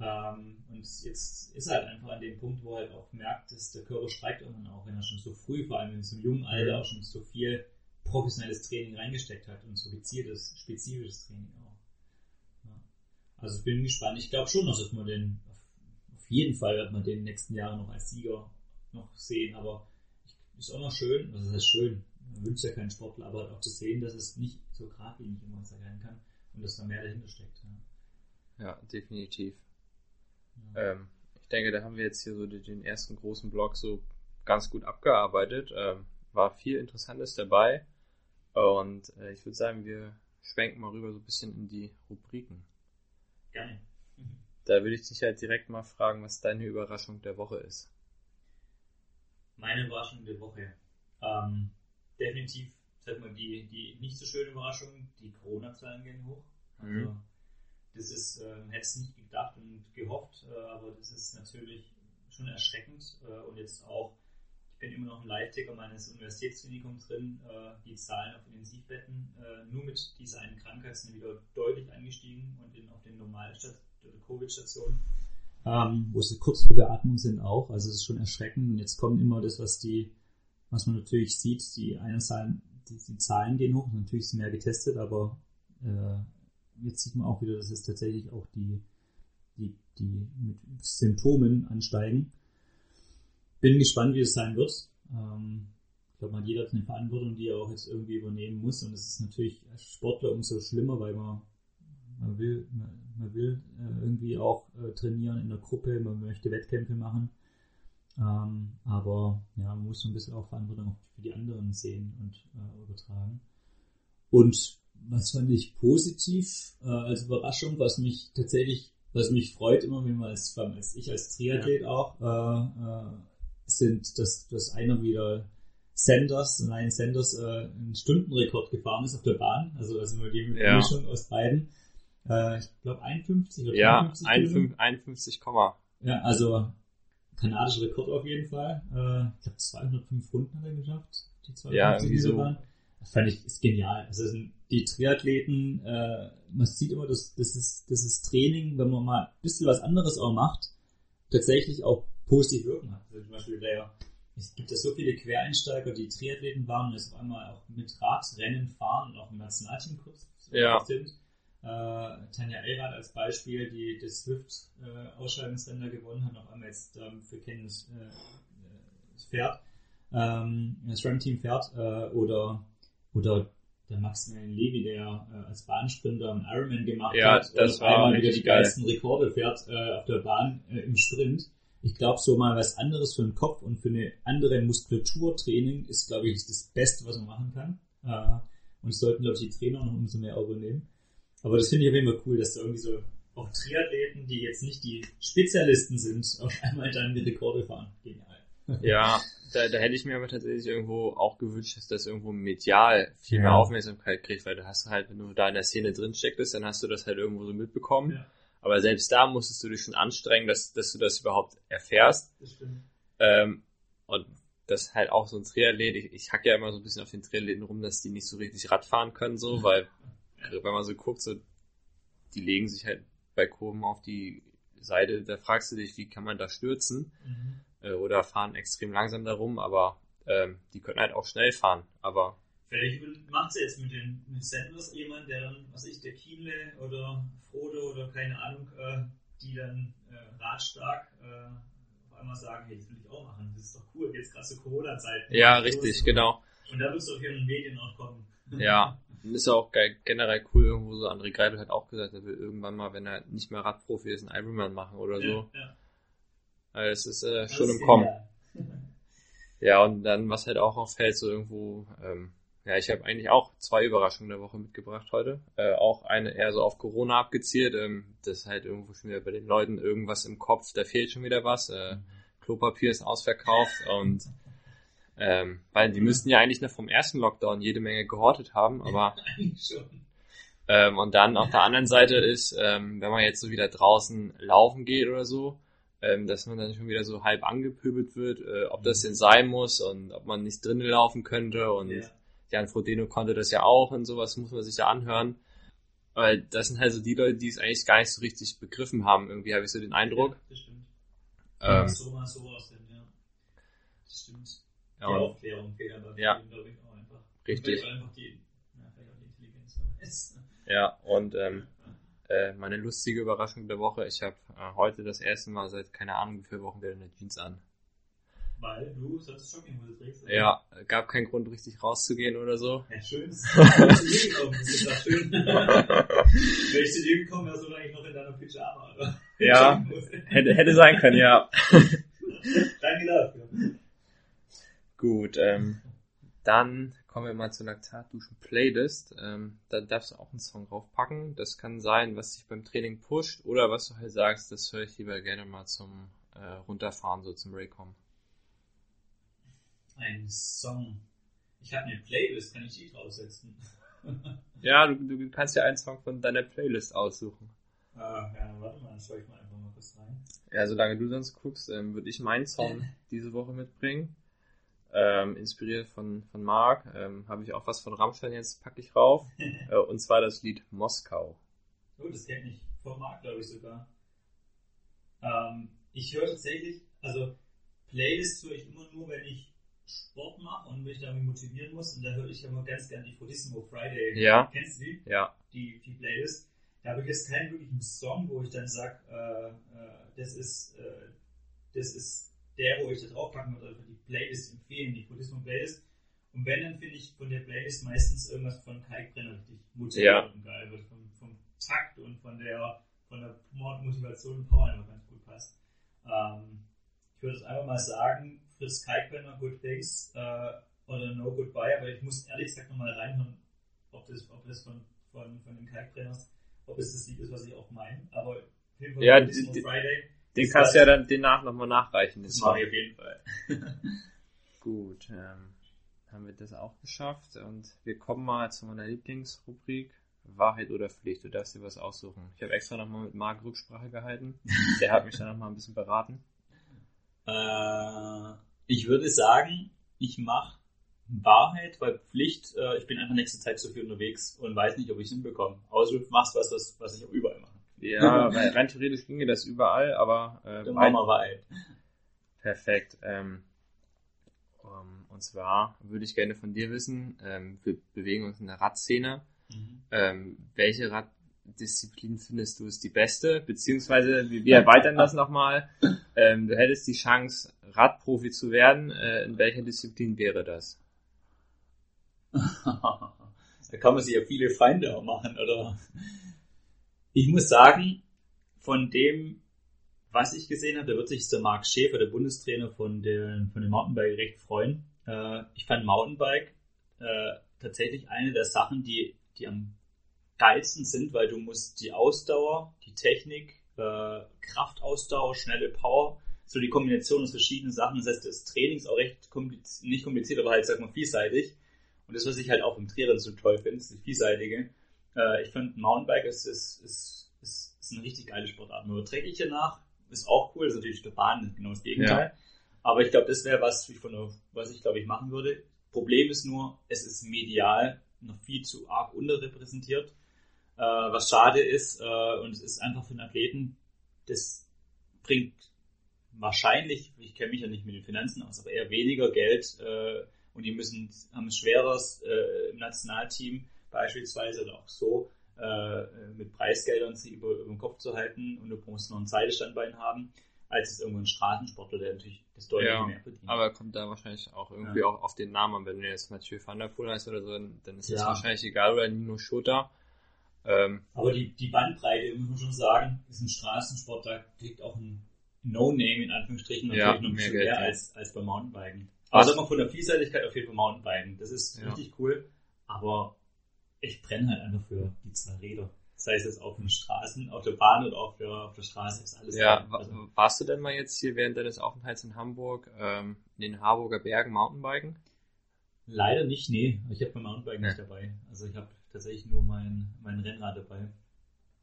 Ähm, und jetzt ist er halt einfach an dem Punkt, wo er halt auch merkt, dass der Körper streikt irgendwann auch, wenn er schon so früh, vor allem in so einem jungen Alter, auch schon so viel professionelles Training reingesteckt hat und so gezieltes, spezifisches Training auch. Ja. Also ich bin gespannt. Ich glaube schon, dass man den, auf jeden Fall wird man den nächsten Jahren noch als Sieger noch sehen, aber ist auch noch schön, das ist schön, man wünscht ja keinen Sportler, aber auch zu sehen, dass es nicht so geradlinig immer sein kann und dass da mehr dahinter steckt. Ja, ja definitiv. Ja. Ähm, ich denke, da haben wir jetzt hier so den ersten großen Block so ganz gut abgearbeitet. Ähm, war viel Interessantes dabei. Und äh, ich würde sagen, wir schwenken mal rüber so ein bisschen in die Rubriken. Gerne. Mhm. Da würde ich dich halt direkt mal fragen, was deine Überraschung der Woche ist. Meine Überraschung der Woche. Ähm, definitiv, sag mal, die, die nicht so schöne Überraschung, die Corona-Zahlen gehen hoch. Also, mhm. das ist, äh, hätte es nicht gedacht und gehofft, äh, aber das ist natürlich schon erschreckend äh, und jetzt auch, ich bin immer noch ein Live-Ticker meines Universitätsklinikums drin, äh, die Zahlen auf Intensivbetten äh, nur mit dieser einen Krankheit sind wieder deutlich angestiegen und in, auf den normalen Covid-Stationen ähm, wo sie kurz vor Beatmung sind auch. Also es ist schon erschreckend. Und jetzt kommt immer das, was die, was man natürlich sieht, die einen Zahlen, die, die Zahlen gehen hoch, natürlich sind mehr getestet, aber äh, jetzt sieht man auch wieder, dass es tatsächlich auch die, die, die mit Symptomen ansteigen. Bin gespannt, wie es sein wird. Ähm, ich glaube, man jeder hat eine Verantwortung, die er auch jetzt irgendwie übernehmen muss. Und es ist natürlich als Sportler umso schlimmer, weil man, man will, man, man will äh, irgendwie auch äh, trainieren in der Gruppe, man möchte Wettkämpfe machen. Ähm, aber ja, man muss so ein bisschen auch Verantwortung für die anderen sehen und äh, übertragen. Und was fand ich positiv äh, als Überraschung, was mich tatsächlich, was mich freut immer, wenn man als, als ich als Triathlet ja. auch, äh, äh, sind, dass, dass einer wieder Sanders, nein, Sanders äh, einen Stundenrekord gefahren ist auf der Bahn. Also also die ja. Mischung aus beiden. Äh, ich glaube 51 oder ja, 51, 51, Ja, also kanadischer Rekord auf jeden Fall. Äh, ich glaube 205 Runden hat er geschafft. Die 250 ja, irgendwie so. Waren. Das fand ich ist genial. Also die Triathleten, äh, man sieht immer, dass das ist, das ist Training, wenn man mal ein bisschen was anderes auch macht, tatsächlich auch positiv wirken hat. Also zum Beispiel der, es gibt ja so viele Quereinsteiger, die Triathleten waren und jetzt auf einmal auch mit Radrennen fahren und auch im Nationalteam kurz ja. sind. Äh, Tanja Elrad als Beispiel, die das Swift-Ausscheidungsrennen äh, gewonnen hat, noch einmal jetzt ähm, für Kenntnis äh, fährt, ähm, das Ram-Team fährt, äh, oder, oder der Maximilian Levy, der äh, als Bahnsprinter einen Ironman gemacht ja, hat das und auf einmal wieder die geil. geilsten Rekorde fährt äh, auf der Bahn äh, im Sprint. Ich glaube, so mal was anderes für den Kopf und für eine andere Muskulaturtraining ist, glaube ich, das Beste, was man machen kann. Äh, und es sollten, glaube ich, die Trainer noch umso mehr übernehmen. Aber das finde ich auf jeden Fall cool, dass da irgendwie so auch Triathleten, die jetzt nicht die Spezialisten sind, auf einmal dann die Rekorde fahren. Genial. Ja, da, da hätte ich mir aber tatsächlich irgendwo auch gewünscht, dass das irgendwo medial viel mehr Aufmerksamkeit kriegt, weil du hast halt, wenn du da in der Szene drin stecktest, dann hast du das halt irgendwo so mitbekommen. Ja. Aber selbst da musstest du dich schon anstrengen, dass, dass du das überhaupt erfährst. Das stimmt. Ähm, und das halt auch so ein Triathlet, ich, ich hack ja immer so ein bisschen auf den Triathleten rum, dass die nicht so richtig Rad fahren können, so, weil wenn man so guckt, so, die legen sich halt bei Kurven auf die Seite, da fragst du dich, wie kann man da stürzen? Mhm. Äh, oder fahren extrem langsam darum, aber ähm, die können halt auch schnell fahren, aber Vielleicht macht sie jetzt mit den mit Sanders jemand, der dann, was ich, der Kienle oder Frodo oder keine Ahnung, äh, die dann äh, radstark äh, auf einmal sagen, hey, das will ich auch machen, das ist doch cool, jetzt gerade so Corona-Zeit. Ja, richtig, genau. Und da wirst du auf ihren Medien auch kommen. Ja, ist ja auch geil, generell cool, irgendwo so André Greibel hat auch gesagt, er will irgendwann mal, wenn er nicht mehr Radprofi ist, einen Ironman machen oder so. Ja, ja. Also es ist äh, schon im Kommen. Ja, und dann, was halt auch auffällt, so irgendwo, ähm, ja, ich habe eigentlich auch zwei Überraschungen der Woche mitgebracht heute. Äh, auch eine eher so auf Corona abgezielt. Ähm, das ist halt irgendwo schon wieder bei den Leuten irgendwas im Kopf, da fehlt schon wieder was. Äh, Klopapier ist ausverkauft und ähm, weil die müssten ja eigentlich noch vom ersten Lockdown jede Menge gehortet haben, aber Ähm, und dann auf der anderen Seite ist, ähm, wenn man jetzt so wieder draußen laufen geht oder so, ähm, dass man dann schon wieder so halb angepöbelt wird, äh, ob das denn sein muss und ob man nicht drinnen laufen könnte und Ja. Jan Frodeno konnte das ja auch und sowas muss man sich ja anhören. Weil das sind halt so die Leute, die es eigentlich gar nicht so richtig begriffen haben. Irgendwie habe ich so den Eindruck. Ja, das stimmt. Ähm, so mal so aussehen, ja. Das stimmt. Ja, die und- Aufklärung fehlt aber Ja. glaube ich, auch einfach. Richtig. Vielleicht einfach die, ja, vielleicht auch die Intelligenz, aber es, ja, und ähm, äh, meine lustige Überraschung der Woche, ich habe äh, heute das erste Mal seit keine Ahnung wie viele Wochen wieder eine Jeans an. weil du sonst Jogginghose trägst. oder? Ja, gab keinen Grund richtig rauszugehen oder so. Ja, schön. Das ist zu dir gekommen, das schön. Wenn ich zu dir gekommen wäre, so lange noch in deiner Pyjama, oder? Ja. Hätte, hätte sein können, ja. Danke dafür. Gut, ähm, dann kommen wir mal zur Laktatduschen-Playlist. Ähm, da darfst du auch einen Song draufpacken. Das kann sein, was dich beim Training pusht oder was du halt sagst, das höre ich lieber gerne mal zum äh, Runterfahren, so zum Raycom. Ein Song. Ich habe eine Playlist, kann ich die draufsetzen? Ja, du, du kannst ja einen Song von deiner Playlist aussuchen. Ah, ja, warte mal, dann schaue ich mal einfach mal kurz rein. Ja, solange du sonst guckst, ähm, würde ich meinen Song diese Woche mitbringen. Ähm, inspiriert von, von Marc. Ähm, Habe ich auch was von Rammstein jetzt, packe ich rauf. äh, und zwar das Lied Moskau. Oh, das kenne ich vom Markt, glaube ich sogar. Ähm, ich höre tatsächlich, also Playlists höre ich immer nur, wenn ich Sport mache und mich damit motivieren muss. Und da höre ich immer ganz gerne die Frodissimo Friday. Ja. Kennst du die? Ja, Die, die Playlist. Da habe ich jetzt keinen wirklichen Song, wo ich dann sage, äh, äh, das ist, äh, das ist der, wo ich da draufpacken würde, einfach die Playlist empfehlen, die Frodissimo Playlist. Und wenn, dann finde ich von der Playlist meistens irgendwas von Kai Brenner richtig motivierend Ja. und geil, was vom, vom Takt und von der, von der Motivation und Power einfach ganz gut passt. Ähm, ich würde es einfach mal sagen, Fritz Kalkbrenner, Good Things äh, oder No Goodbye, aber ich muss ehrlich gesagt nochmal reinhören, ob das, ob das von, von, von den Kalkbrenners, ob es das Lied ist, was ich auch meine. Aber auf jeden Fall Ja, Friday. Den kannst du ja dann den nach nochmal nachreichen. Das mache ich auf jeden Fall. Gut, ähm, haben wir das auch geschafft und wir kommen mal zu meiner Lieblingsrubrik Wahrheit oder Pflicht. Du darfst dir was aussuchen. Ich habe extra nochmal mit Marc Rücksprache gehalten. Der hat mich dann nochmal ein bisschen beraten. Äh, ich würde sagen, ich mache Wahrheit, weil Pflicht, äh, ich bin einfach nächste Zeit zu viel unterwegs und weiß nicht, ob ich es hinbekomme. Außer du machst was, was, was ich auch überall mache. Ja, weil rein theoretisch ginge das überall, aber äh, Wahrheit- machen wir Wahrheit. Perfekt. Ähm, ähm, und zwar würde ich gerne von dir wissen, ähm, wir bewegen uns in der Radszene. Ähm, welche Raddisziplin findest du ist die beste? Beziehungsweise, wir, wir erweitern das nochmal. Ähm, du hättest die Chance, Radprofi zu werden. Äh, in welcher Disziplin wäre das? da kann man sich ja viele Feinde auch machen, oder? Ich muss sagen, von dem, was ich gesehen habe, da wird sich der Marc Schäfer, der Bundestrainer von, der, von dem Mountainbike, recht freuen. Äh, ich fand Mountainbike äh, tatsächlich eine der Sachen, die, die am geilsten sind, weil du musst die Ausdauer, die Technik, äh, Kraftausdauer, schnelle Power, so die Kombination aus verschiedenen Sachen. Das heißt, das Training ist auch recht kompliziert, nicht kompliziert, aber halt, sag mal, vielseitig. Und das, was ich halt auch im Triathlon so toll finde, ist das Vielseitige. Äh, ich finde, Mountainbike ist, ist, ist, ist, ist eine richtig geile Sportart. Nur trägliche nach ist auch cool, ist natürlich der Bahn genau das Gegenteil. Aber ich glaube, das wäre was, ich von der, was ich glaube ich machen würde. Problem ist nur, es ist medial noch viel zu arg unterrepräsentiert. Äh, was schade ist, äh, und es ist einfach für den Athleten, das bringt wahrscheinlich, ich kenne mich ja nicht mit den Finanzen aus, aber eher weniger Geld äh, und die müssen haben es schwerer äh, im Nationalteam beispielsweise oder auch so äh, mit Preisgeldern sie über, über den Kopf zu halten und du musst noch ein Seilstandbein haben, als es irgendwo ein Straßensportler, der natürlich das deutlich Ja, mehr verdient. Aber kommt da wahrscheinlich auch irgendwie Ja. auch auf den Namen an. Wenn du jetzt Mathieu van der Poel heißt oder so, dann ist das Ja. wahrscheinlich egal oder Nino Schurter. Ähm, Aber die, die Bandbreite, muss man schon sagen, ist ein Straßensport, da kriegt auch ein No-Name in Anführungsstrichen Ja, natürlich noch ein mehr Geld, mehr ja. als, als beim Mountainbiken. Sag mal von der Vielseitigkeit auf jeden Fall Mountainbiken. Das ist Ja. richtig cool. Aber ich brenne halt einfach für die zwei Räder. Das heißt jetzt auf den Straßen, auf der Bahn oder auf der, auf der Straße ist alles ja, Also, warst du denn mal jetzt hier während deines Aufenthalts in Hamburg ähm, in den Harburger Bergen Mountainbiken? leider nicht, nee. Ich habe beim Mountainbiken Ja. nicht dabei. Also ich habe tatsächlich nur mein, mein Rennrad dabei.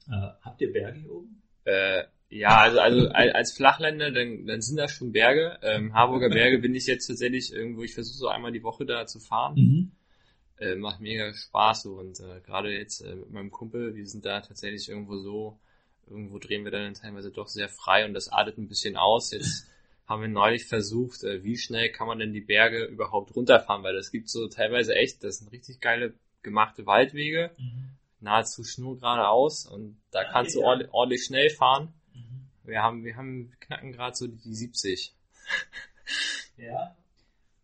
Äh, habt ihr Berge hier oben? Äh, ja, also, also als Flachländer, dann, dann sind das schon Berge. Ähm, Harburger Berge bin ich jetzt tatsächlich irgendwo, ich versuche so einmal die Woche da zu fahren. Mhm. Äh, macht mega Spaß so und äh, gerade jetzt äh, mit meinem Kumpel, wir sind da tatsächlich irgendwo so, irgendwo drehen wir dann teilweise doch sehr frei und das artet ein bisschen aus. Jetzt haben wir neulich versucht, äh, wie schnell kann man denn die Berge überhaupt runterfahren, weil das gibt so teilweise echt, das sind richtig geile gemachte Waldwege, mhm. nahezu schnurgeradeaus und da ah, kannst okay, du ordentlich, ordentlich schnell fahren. Mhm. Wir haben, wir haben, wir knacken gerade so die 70. ja,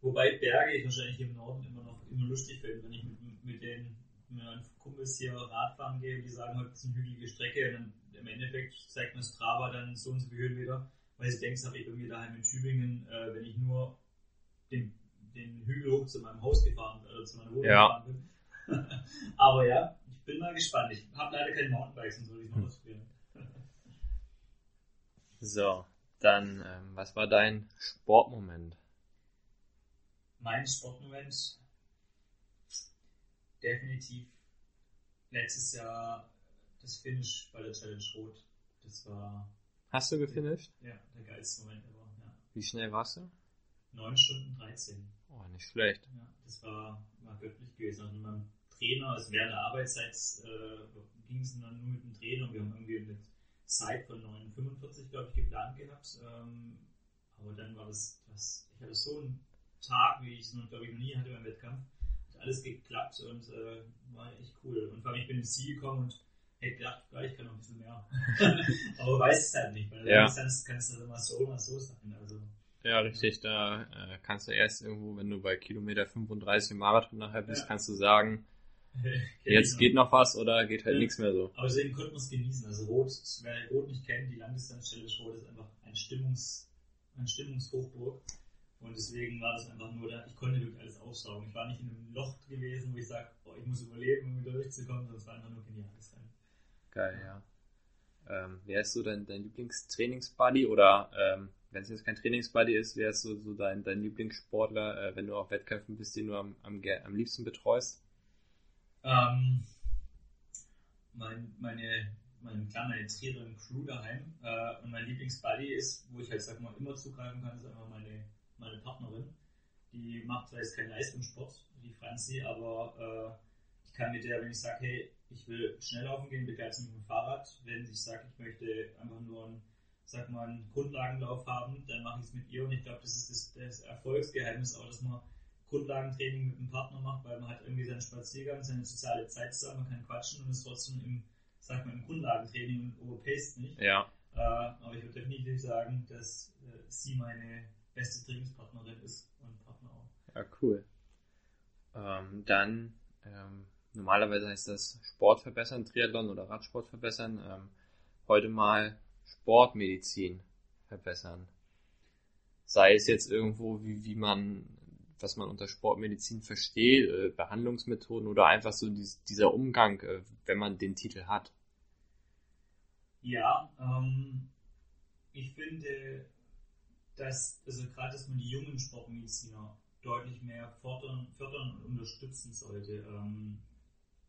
wobei Berge ich wahrscheinlich im Norden immer noch immer lustig finde, wenn ich mit, mit den mit meinen Kumpels hier Radfahren gehe, die sagen, heute ist eine hügelige Strecke, und dann im Endeffekt zeigt mir Strava dann so und so viele Höhenmeter weil ich denke, das habe ich bei mir daheim in Tübingen, äh, wenn ich nur den, den Hügel hoch zu meinem Haus gefahren, äh, zu meiner Wohnung ja. gefahren bin. Aber ja, ich bin mal gespannt. Ich habe leider keine Mountainbikes und soll ich mal hm. ausprobieren. so, dann, ähm, was war dein Sportmoment? Mein Sportmoment definitiv letztes Jahr das Finish bei der Challenge Rot. Das war Hast du gefinisht? Ja, der geilste Moment ever. Ja. Wie schnell warst du? 9 Stunden 13. Oh, nicht schlecht. Ja, das war, war göttlich gewesen. Also mit meinem Trainer, also während der Arbeitszeit äh, ging es dann nur mit dem Trainer. Wir haben irgendwie eine Zeit von 9,45 glaube ich geplant gehabt. Ähm, aber dann war das, das, ich hatte so einen Tag, wie ich es glaube ich, noch nie hatte beim Wettkampf. Alles geklappt und äh, war echt cool. Und vor allem, ich bin ins Ziel gekommen und hätte gedacht, vielleicht kann noch ein bisschen mehr. Aber weiß es halt nicht, weil ja. sonst kann es immer so oder so sein. Also, ja, richtig. Da äh, kannst du erst irgendwo, wenn du bei Kilometer 35 im Marathon nachher bist, ja. kannst du sagen, jetzt geht noch was oder geht halt ja. nichts mehr so. Aber deswegen konnte man es genießen. Also Rot, wer Rot nicht kennt, die Langdistanzstelle Rot ist einfach ein Stimmungs, ein Stimmungshochburg. Und deswegen war das einfach nur ich konnte wirklich alles aufsaugen. Ich war nicht in einem Loch gewesen, wo ich sage, ich muss überleben, um wieder durchzukommen, sondern es war einfach nur genial. Geil, ja. Ähm, wer ist so dein, dein Lieblingstrainingsbuddy oder ähm, wenn es jetzt kein Trainingsbuddy ist, wer ist so, so dein, dein Lieblingssportler, äh, wenn du auf Wettkämpfen bist, den du am, am, am liebsten betreust? Ähm, mein, meine, meine, klar, meine Trainerin Crew daheim äh, und mein Lieblingsbuddy ist, wo ich halt sag mal immer zugreifen kann, ist einfach meine, meine Partnerin. Die macht zwar jetzt keinen Leistungssport, die Franzi, aber äh, ich kann mit der, wenn ich sage, hey, ich will schnell laufen gehen, begleite sie mit dem Fahrrad. Wenn ich sage, ich möchte einfach nur einen, sag mal, einen Grundlagenlauf haben, dann mache ich es mit ihr und ich glaube, das ist das, das, Erfolgsgeheimnis auch, dass man Grundlagentraining mit dem Partner macht, weil man hat irgendwie seinen Spaziergang, seine soziale Zeit zusammen, man kann quatschen und ist trotzdem im, sag mal, im Grundlagentraining und overpaced nicht. Ja. Äh, aber ich würde definitiv sagen, dass äh, sie meine beste Trainingspartnerin ist und Partner auch. Ja, cool. Ähm, dann ähm normalerweise heißt das Sport verbessern, Triathlon oder Radsport verbessern. Ähm, heute mal Sportmedizin verbessern. Sei es jetzt irgendwo, wie, wie man, was man unter Sportmedizin versteht, äh, Behandlungsmethoden oder einfach so dies, dieser Umgang, äh, wenn man den Titel hat. Ja, ähm, ich finde, dass, also gerade, dass man die jungen Sportmediziner deutlich mehr fördern, fördern und unterstützen sollte. Ähm,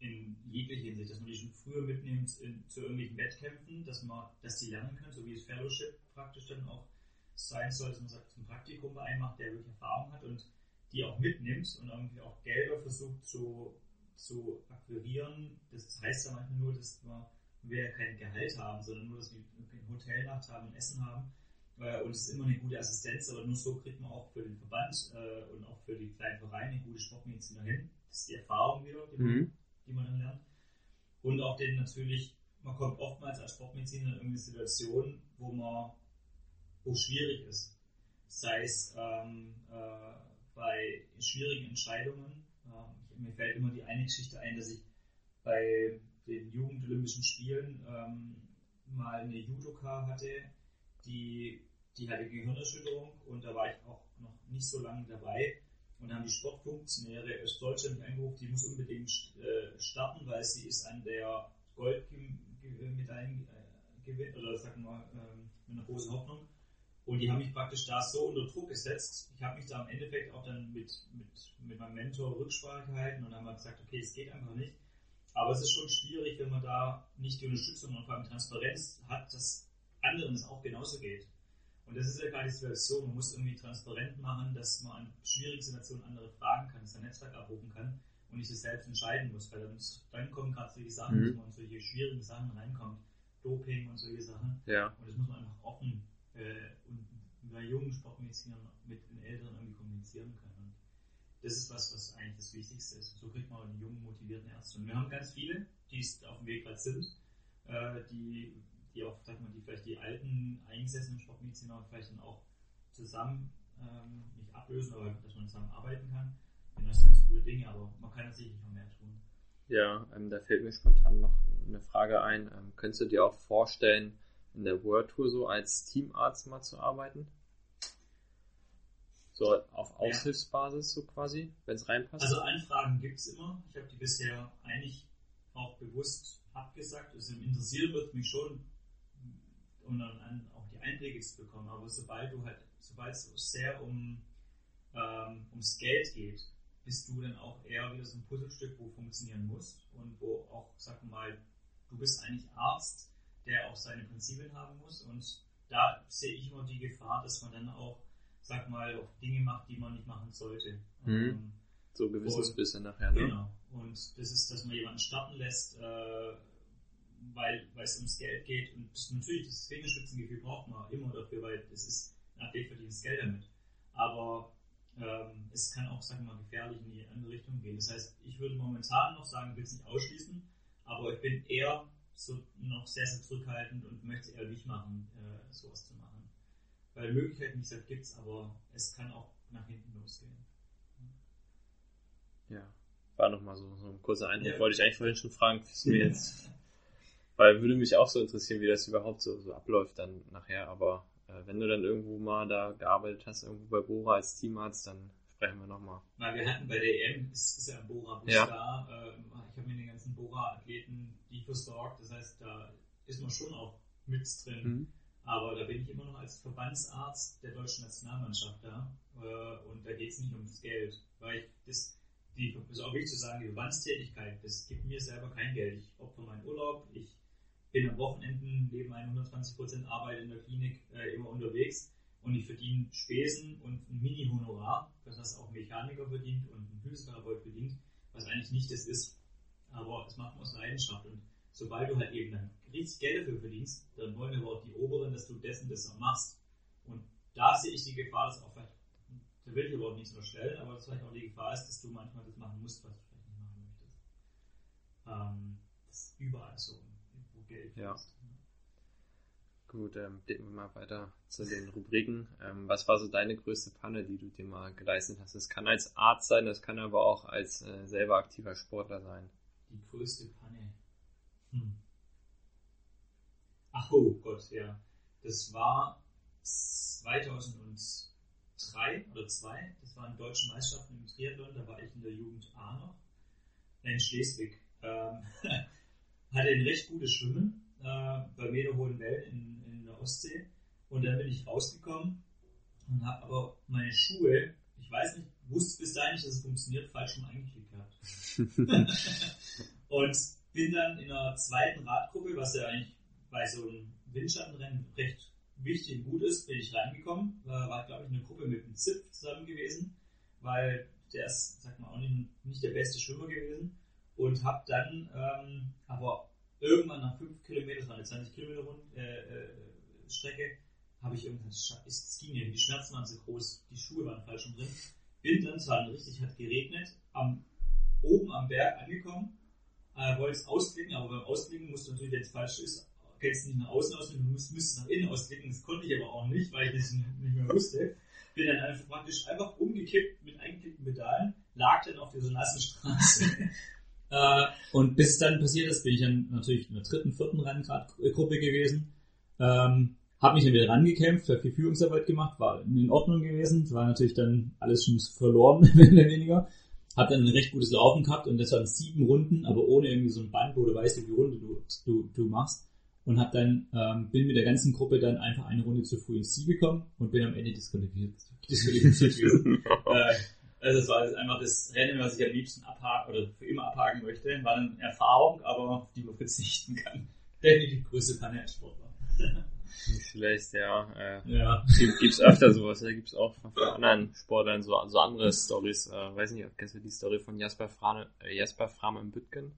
in jeglicher Hinsicht, dass man die schon früher mitnimmt in, zu irgendwelchen Wettkämpfen, dass man, dass sie lernen können, so wie es Fellowship praktisch dann auch sein soll, dass man sagt, zum Praktikum bei einem macht, der wirklich Erfahrung hat und die auch mitnimmt und irgendwie auch Gelder versucht zu, zu akquirieren. Das heißt ja manchmal nur, dass man, wir kein Gehalt haben, sondern nur, dass wir eine Hotelnacht haben und Essen haben. Äh, und es ist immer eine gute Assistenz, aber nur so kriegt man auch für den Verband äh, und auch für die kleinen Vereine gute Sportmediziner hin. Das ist die Erfahrung wieder, die man mhm die man dann lernt. Und auch den natürlich, man kommt oftmals als Sportmediziner in irgendeine Situation, wo man, wo schwierig ist. Sei es ähm, äh, bei schwierigen Entscheidungen. Äh, mir fällt immer die eine Geschichte ein, dass ich bei den Jugendolympischen Spielen ähm, mal eine Judoka hatte, die, die hatte Gehirnerschütterung und da war ich auch noch nicht so lange dabei. Und dann haben die Sportfunktionäre aus Deutschland angerufen, die muss unbedingt äh, starten, weil sie ist an der Goldmedaillen äh, gewinnt, oder sagen wir ähm, mit einer großen Hoffnung. Und die haben mich praktisch da so unter Druck gesetzt. Ich habe mich da im Endeffekt auch dann mit, mit, mit meinem Mentor Rücksprache gehalten und haben gesagt, okay, es geht einfach nicht. Aber es ist schon schwierig, wenn man da nicht die Unterstützung und vor allem Transparenz hat, dass anderen es auch genauso geht. Und das ist ja gerade die Situation. Man muss irgendwie transparent machen, dass man an schwierigen Situationen andere fragen kann, sein Netzwerk abrufen kann und nicht sich selbst entscheiden muss. Weil dann, dann kommen gerade solche Sachen, mhm. dass man in solche schwierigen Sachen reinkommt. Doping und solche Sachen. Ja. Und das muss man einfach offen äh, und bei jungen Sportmedizinern mit den Älteren irgendwie kommunizieren können. Und das ist was, was eigentlich das Wichtigste ist. So kriegt man die jungen, motivierten Ärzte. Und wir haben ganz viele, die auf dem Weg gerade sind, äh, die, die auch, sag mal, die vielleicht die alten eingesessenen Sportmediziner vielleicht dann auch zusammen ähm, nicht ablösen, aber dass man zusammen arbeiten kann. Und das sind ganz coole Dinge, aber man kann natürlich noch mehr tun. Ja, ähm, da fällt mir spontan noch eine Frage ein. Ähm, könntest du dir auch vorstellen, in der World Tour so als Teamarzt mal zu arbeiten? So auf Aushilfsbasis so quasi, wenn es reinpasst? Also Anfragen gibt es immer. Ich habe die bisher eigentlich auch bewusst abgesagt. Also interessieren wird mich schon, um dann auch die Einblicke zu bekommen. Aber sobald du halt, sobald es sehr um ähm, ums Geld geht, bist du dann auch eher wieder so ein Puzzlestück, wo funktionieren muss und wo auch, sag mal, du bist eigentlich Arzt, der auch seine Prinzipien haben muss und da sehe ich immer die Gefahr, dass man dann auch, sag mal, auch Dinge macht, die man nicht machen sollte. Mhm. Ähm, so Gewissensbisse nachher, ne? Genau. Und das ist, dass man jemanden starten lässt, äh, weil, weil es ums Geld geht. Und natürlich, das Fingerspitzengefühl braucht man immer dafür, weil es ist, ein Athlet verdient das Geld damit. Aber ähm, es kann auch, sagen wir mal, gefährlich in die andere Richtung gehen. Das heißt, ich würde momentan noch sagen, ich will es nicht ausschließen, aber ich bin eher so noch sehr, sehr zurückhaltend und möchte es eher nicht machen, äh, sowas zu machen. Weil Möglichkeiten, wie gesagt, gibt es, aber es kann auch nach hinten losgehen. Ja, war nochmal so, so ein kurzer Eindruck. Ja. Wollte ich eigentlich vorhin schon fragen, wie mir jetzt. Weil würde mich auch so interessieren, wie das überhaupt so, so abläuft dann nachher, aber äh, wenn du dann irgendwo mal da gearbeitet hast, irgendwo bei Bora als Teamarzt, dann sprechen wir nochmal. Na, wir hatten bei der EM, ist, ist ja ein Bora-Bus ja. da. Äh, ich habe mir den ganzen Bora-Athleten die versorgt. Das heißt, da ist man schon auch mit drin. Mhm. Aber da bin ich immer noch als Verbandsarzt der deutschen Nationalmannschaft da. Äh, und da geht es nicht ums Geld. Weil ich das, die, ist auch wichtig zu sagen, die Verbandstätigkeit, das gibt mir selber kein Geld. Ich opfer meinen Urlaub, ich bin am Wochenenden neben einer 120% Arbeit in der Klinik äh, immer unterwegs und ich verdiene Spesen und ein Mini-Honorar, das was auch ein Mechaniker verdient und ein Physiotherapeut verdient, was eigentlich nicht das ist. Aber es macht man aus Leidenschaft und sobald du halt eben dann richtig Geld dafür verdienst, dann wollen aber auch die Oberen, dass du dessen das auch machst. Und da sehe ich die Gefahr, dass auch vielleicht, da will ich aber auch nichts unterstellen, aber dass vielleicht auch die Gefahr ist, dass du manchmal das machen musst, was du vielleicht nicht machen möchtest. Ähm, das ist überall so, Geld ja. Gut, ähm, blicken wir mal weiter zu den Rubriken. Ähm, was war so deine größte Panne, die du dir mal geleistet hast? Das kann als Arzt sein, das kann aber auch als äh, selber aktiver Sportler sein. Die größte Panne. Hm. Ach oh Gott, ja. Das war 2003 oder 2. Das waren deutsche Meisterschaften im Triathlon. Da war ich in der Jugend A noch. In Schleswig. Ähm, hatte ein recht gutes Schwimmen äh, bei meterhohen Wellen in, in der Ostsee. Und dann bin ich rausgekommen und habe aber meine Schuhe, ich weiß nicht, wusste bis dahin nicht, dass es funktioniert, falsch rum eingeklickt gehabt. und bin dann in der zweiten Radgruppe, was ja eigentlich bei so einem Windschattenrennen recht wichtig und gut ist, bin ich reingekommen. War, war glaube ich, eine Gruppe mit einem Zip zusammen gewesen, weil der ist, sag mal, auch nicht, nicht der beste Schwimmer gewesen. Und habe dann ähm, aber irgendwann nach 5 Kilometern, das war eine 20 Kilometer Rund, äh, äh, Strecke, habe ich irgendwann, es ging mir, die Schmerzen waren so groß, die Schuhe waren falsch schon drin. Bin dann, es war richtig, hat geregnet, am, oben am Berg angekommen, äh, wollte es ausklicken, aber beim Ausklicken musst du natürlich, wenn es falsch ist, kennst du nicht nach außen ausklicken, du müsstest nach innen ausklicken, das konnte ich aber auch nicht, weil ich das nicht mehr wusste. Bin dann einfach praktisch einfach umgekippt mit eingeklickten Pedalen, lag dann auf dieser nassen Straße äh, und bis dann passiert ist, bin ich dann natürlich in der dritten, vierten Renngruppe gewesen. Ähm, habe mich dann wieder rangekämpft, habe viel Führungsarbeit gemacht, war in Ordnung gewesen, war natürlich dann alles schon verloren, mehr oder weniger. Hab dann ein recht gutes Laufen gehabt und das waren sieben Runden, aber ohne irgendwie so ein Band, wo du weißt, wie viele Runde du, du, du machst. Und hab dann, ähm, bin mit der ganzen Gruppe dann einfach eine Runde zu früh ins Ziel gekommen und bin am Ende disqualifiziert gewesen. äh, Also es war einfach das Rennen, was ich am liebsten abhaken oder für immer abhaken möchte. War eine Erfahrung, aber die man verzichten kann. Definitiv größte Panne als Sportler. Nicht schlecht, ja. Äh, Ja. gibt, gibt's öfter sowas, da gibt's auch von anderen Sportlern so, so andere Stories. Äh, weiß nicht, kennst du die Story von Jasper Frame, äh, Jasper Frame in Bütgen?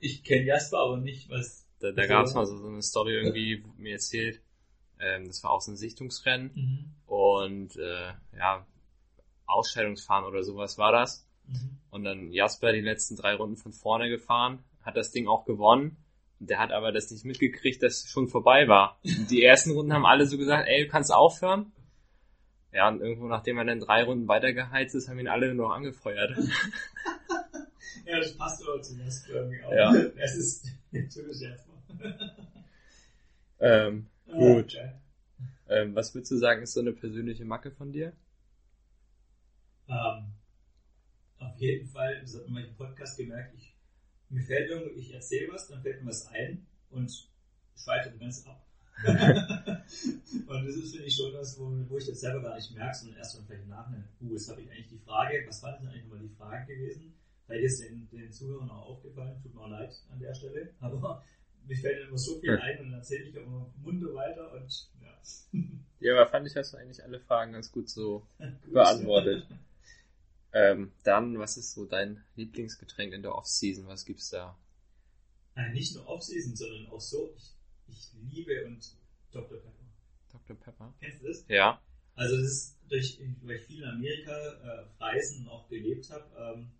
Ich kenne Jasper, aber nicht, was. Da, da gab's mal so, so eine Story irgendwie, wurde mir erzählt. Ähm, das war auch so ein Sichtungsrennen Mhm. und äh, ja, Ausscheidungsfahren oder sowas war das. Mhm. Und dann Jasper die letzten drei Runden von vorne gefahren, hat das Ding auch gewonnen. Der hat aber das nicht mitgekriegt, dass es schon vorbei war. Die ersten Runden haben alle so gesagt, ey, du kannst aufhören. Ja, und irgendwo, nachdem er dann drei Runden weitergeheizt ist, haben ihn alle nur noch angefeuert. Ja, das passt aber zu Jasper irgendwie auch. Ja. Es ist natürlich Jasper. ähm, Ah, Gut. okay. ähm, was würdest du sagen, ist so eine persönliche Macke von dir? Ähm, auf jeden Fall, das hat man im Podcast gemerkt, ich, mir fällt irgendwo, ich erzähle was, dann fällt mir was ein und schweife ganz ab. und das ist, finde ich, schon das, wo, wo ich das selber gar nicht merke, sondern erst dann vielleicht im Nachhinein, uh, jetzt habe ich eigentlich die Frage, was war denn eigentlich nochmal die Frage gewesen? Vielleicht ist den, den Zuhörern auch aufgefallen, tut mir auch leid an der Stelle, aber mir fällt immer so viel ein und dann erzähle ich immer munter weiter und ja. Ja, aber fand ich, hast du eigentlich alle Fragen ganz gut so beantwortet. Ähm, dann, was ist so dein Lieblingsgetränk in der Off-Season? Was gibt's da? Nein, nicht nur Off-Season, sondern auch so. Ich, ich liebe und Dr. Pepper. Dr. Pepper? Kennst du das? Ja. Also das ist durch, weil ich viel in Amerika äh, reisen und auch gelebt habe, ähm,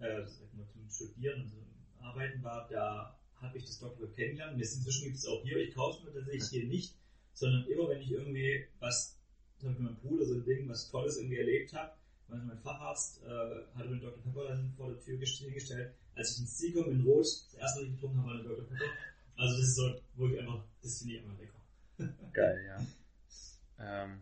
äh, zum Studieren und zum Arbeiten war, da habe ich das Dr. Pepper kennengelernt. Und inzwischen gibt es auch hier, ich kaufe es mir tatsächlich hier nicht, sondern immer wenn ich irgendwie was, zum Beispiel mein Bruder so ein Ding, was Tolles irgendwie erlebt habe, weil mein Facharzt äh, hatte mir Dr. Pepper dann vor der Tür hingestellt. Als ich ins Ziel komme in Rot, das erste, was ich getrunken habe, war eine Dr. Pepper. Also das ist so, wo ich einfach, das finde ich einfach lecker. Geil, ja. Ähm,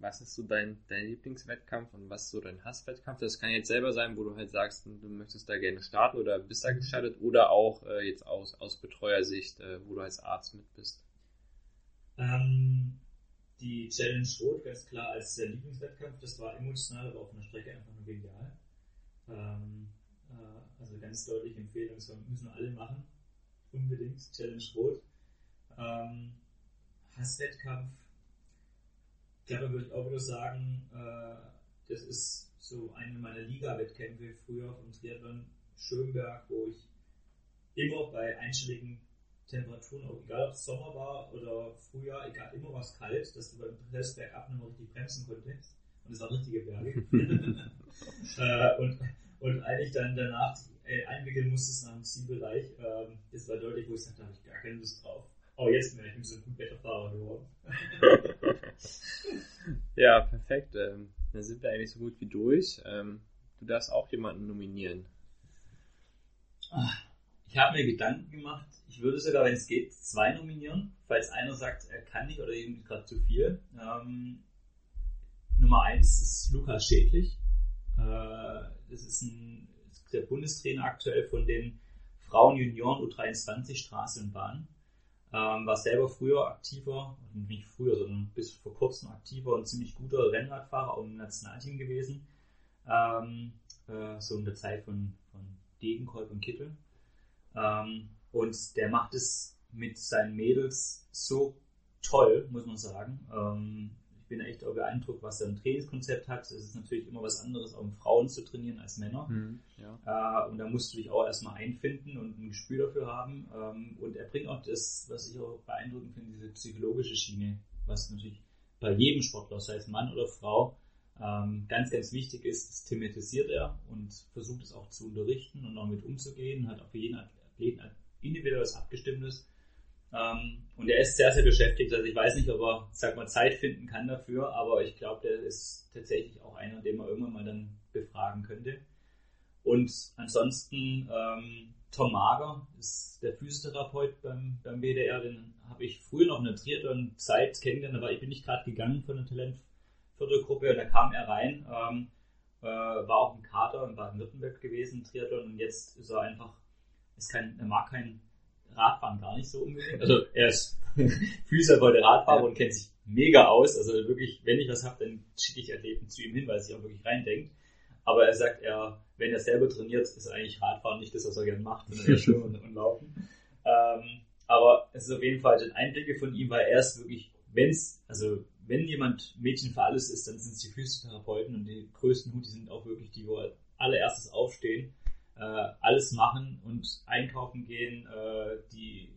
was ist so dein, dein Lieblingswettkampf und was ist so dein Hasswettkampf? Das kann jetzt selber sein, wo du halt sagst, du möchtest da gerne starten oder bist da gestartet oder auch äh, jetzt aus, aus Betreuersicht, äh, wo du als Arzt mit bist. Ähm, die Challenge Rot ganz klar als der Lieblingswettkampf. Das war emotional, aber auf einer Strecke einfach nur genial. Ähm, äh, also ganz deutlich Empfehlung, das müssen alle machen. Unbedingt Challenge Rot. Ähm, Hasswettkampf. Glaube, da würde ich auch wieder sagen, äh, das ist so eine meiner Liga-Wettkämpfe früher vom Triathlon Schönberg, wo ich immer bei einstelligen Temperaturen, auch egal ob es Sommer war oder Frühjahr, egal, immer war es kalt, dass du beim Pressberg ab nicht mehr richtig bremsen konntest. Und es waren richtige Berge. äh, und, und eigentlich dann danach äh, einwickeln musstest nach dem Zielbereich. Ähm, das war deutlich, wo ich sagte, da habe ich gar keine Lust drauf. Aber jetzt merke ich, bin so ein gut Wetterfahrer geworden. ja, perfekt. Ähm, dann sind wir eigentlich so gut wie durch. Ähm, du darfst auch jemanden nominieren. Ich habe mir Gedanken gemacht, ich würde sogar, wenn es geht, zwei nominieren, falls einer sagt, er kann nicht oder ihm gerade zu viel. Ähm, Nummer eins ist Lukas Schädlich. Äh, das ist ein, der Bundestrainer aktuell von den Frauen-Junioren U23 Straße und Bahn. Ähm, war selber früher aktiver, nicht früher, sondern bis vor kurzem aktiver und ziemlich guter Rennradfahrer auch im Nationalteam gewesen. Ähm, äh, so in der Zeit von, von Degenkolb und Kittel. Ähm, und der macht es mit seinen Mädels so toll, muss man sagen. Ähm, ich bin echt beeindruckt, was er ein Trainingskonzept hat. Es ist natürlich immer was anderes, auch um Frauen zu trainieren als Männer. Hm, ja. Äh, und da musst du dich auch erstmal einfinden und ein Gespür dafür haben. Ähm, und er bringt auch das, was ich auch beeindruckend finde, diese psychologische Schiene, was natürlich bei jedem Sportler, sei es Mann oder Frau, ähm, ganz, ganz wichtig ist, das thematisiert er und versucht es auch zu unterrichten und auch mit umzugehen, hat auch für jeden Athleten individuell was Abgestimmtes. Ähm, und er ist sehr, sehr beschäftigt. Also ich weiß nicht, ob er, sag mal, Zeit finden kann dafür, aber ich glaube, der ist tatsächlich auch einer, den man irgendwann mal dann befragen könnte. Und ansonsten ähm, Tom Mager ist der Physiotherapeut beim, beim WDR, den habe ich früher noch in der Triathlon-Zeit kennengelernt, aber ich bin nicht gerade gegangen von der Talentviertelgruppe und da kam er rein, ähm, äh, war auch ein Kater in Baden-Württemberg gewesen, Triathlon, und jetzt ist er einfach, ist kein, er mag kein Radfahren gar nicht so unbedingt. Also er ist Physiotherapeut, Radfahrer und kennt sich mega aus. Also wirklich, wenn ich was habe, dann schicke ich Athleten zu ihm hin, weil er sich auch wirklich reindenkt. Aber er sagt, er, wenn er selber trainiert, ist eigentlich Radfahren nicht das, was er gerne macht, sondern eher Schwimmen und, und Laufen. Ähm, aber es ist auf jeden Fall den Einblicke von ihm, weil er ist wirklich, wenn's, also wenn jemand Mädchen für alles ist, dann sind es die Physiotherapeuten und die größten Hut, die sind auch wirklich die, wo allererstes aufstehen, äh, alles machen und einkaufen gehen, äh, die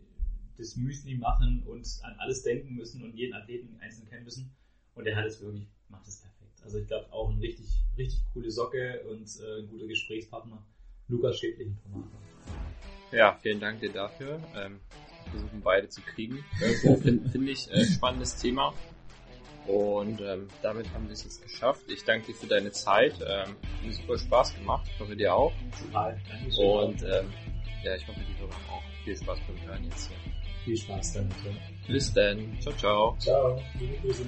das Müsli machen und an alles denken müssen und jeden Athleten einzeln kennen müssen. Und er hat es wirklich, macht es perfekt. Also ich glaube auch ein richtig, richtig coole Socke und äh, ein guter Gesprächspartner. Lukas Schädlich Informator. Ja, vielen Dank dir dafür. Ähm, versuchen beide zu kriegen. Finde find ich äh, spannendes Thema. Und ähm, damit haben wir es jetzt geschafft. Ich danke dir für deine Zeit. Ähm, hat mir super Spaß gemacht. Ich hoffe dir auch. Total, danke schön. Und ähm, ja, ich hoffe, die Hörer haben auch viel Spaß beim Hören jetzt hier. Viel Spaß damit. Ja. Bis dann. Ciao, ciao. Ciao. Liebe Grüße.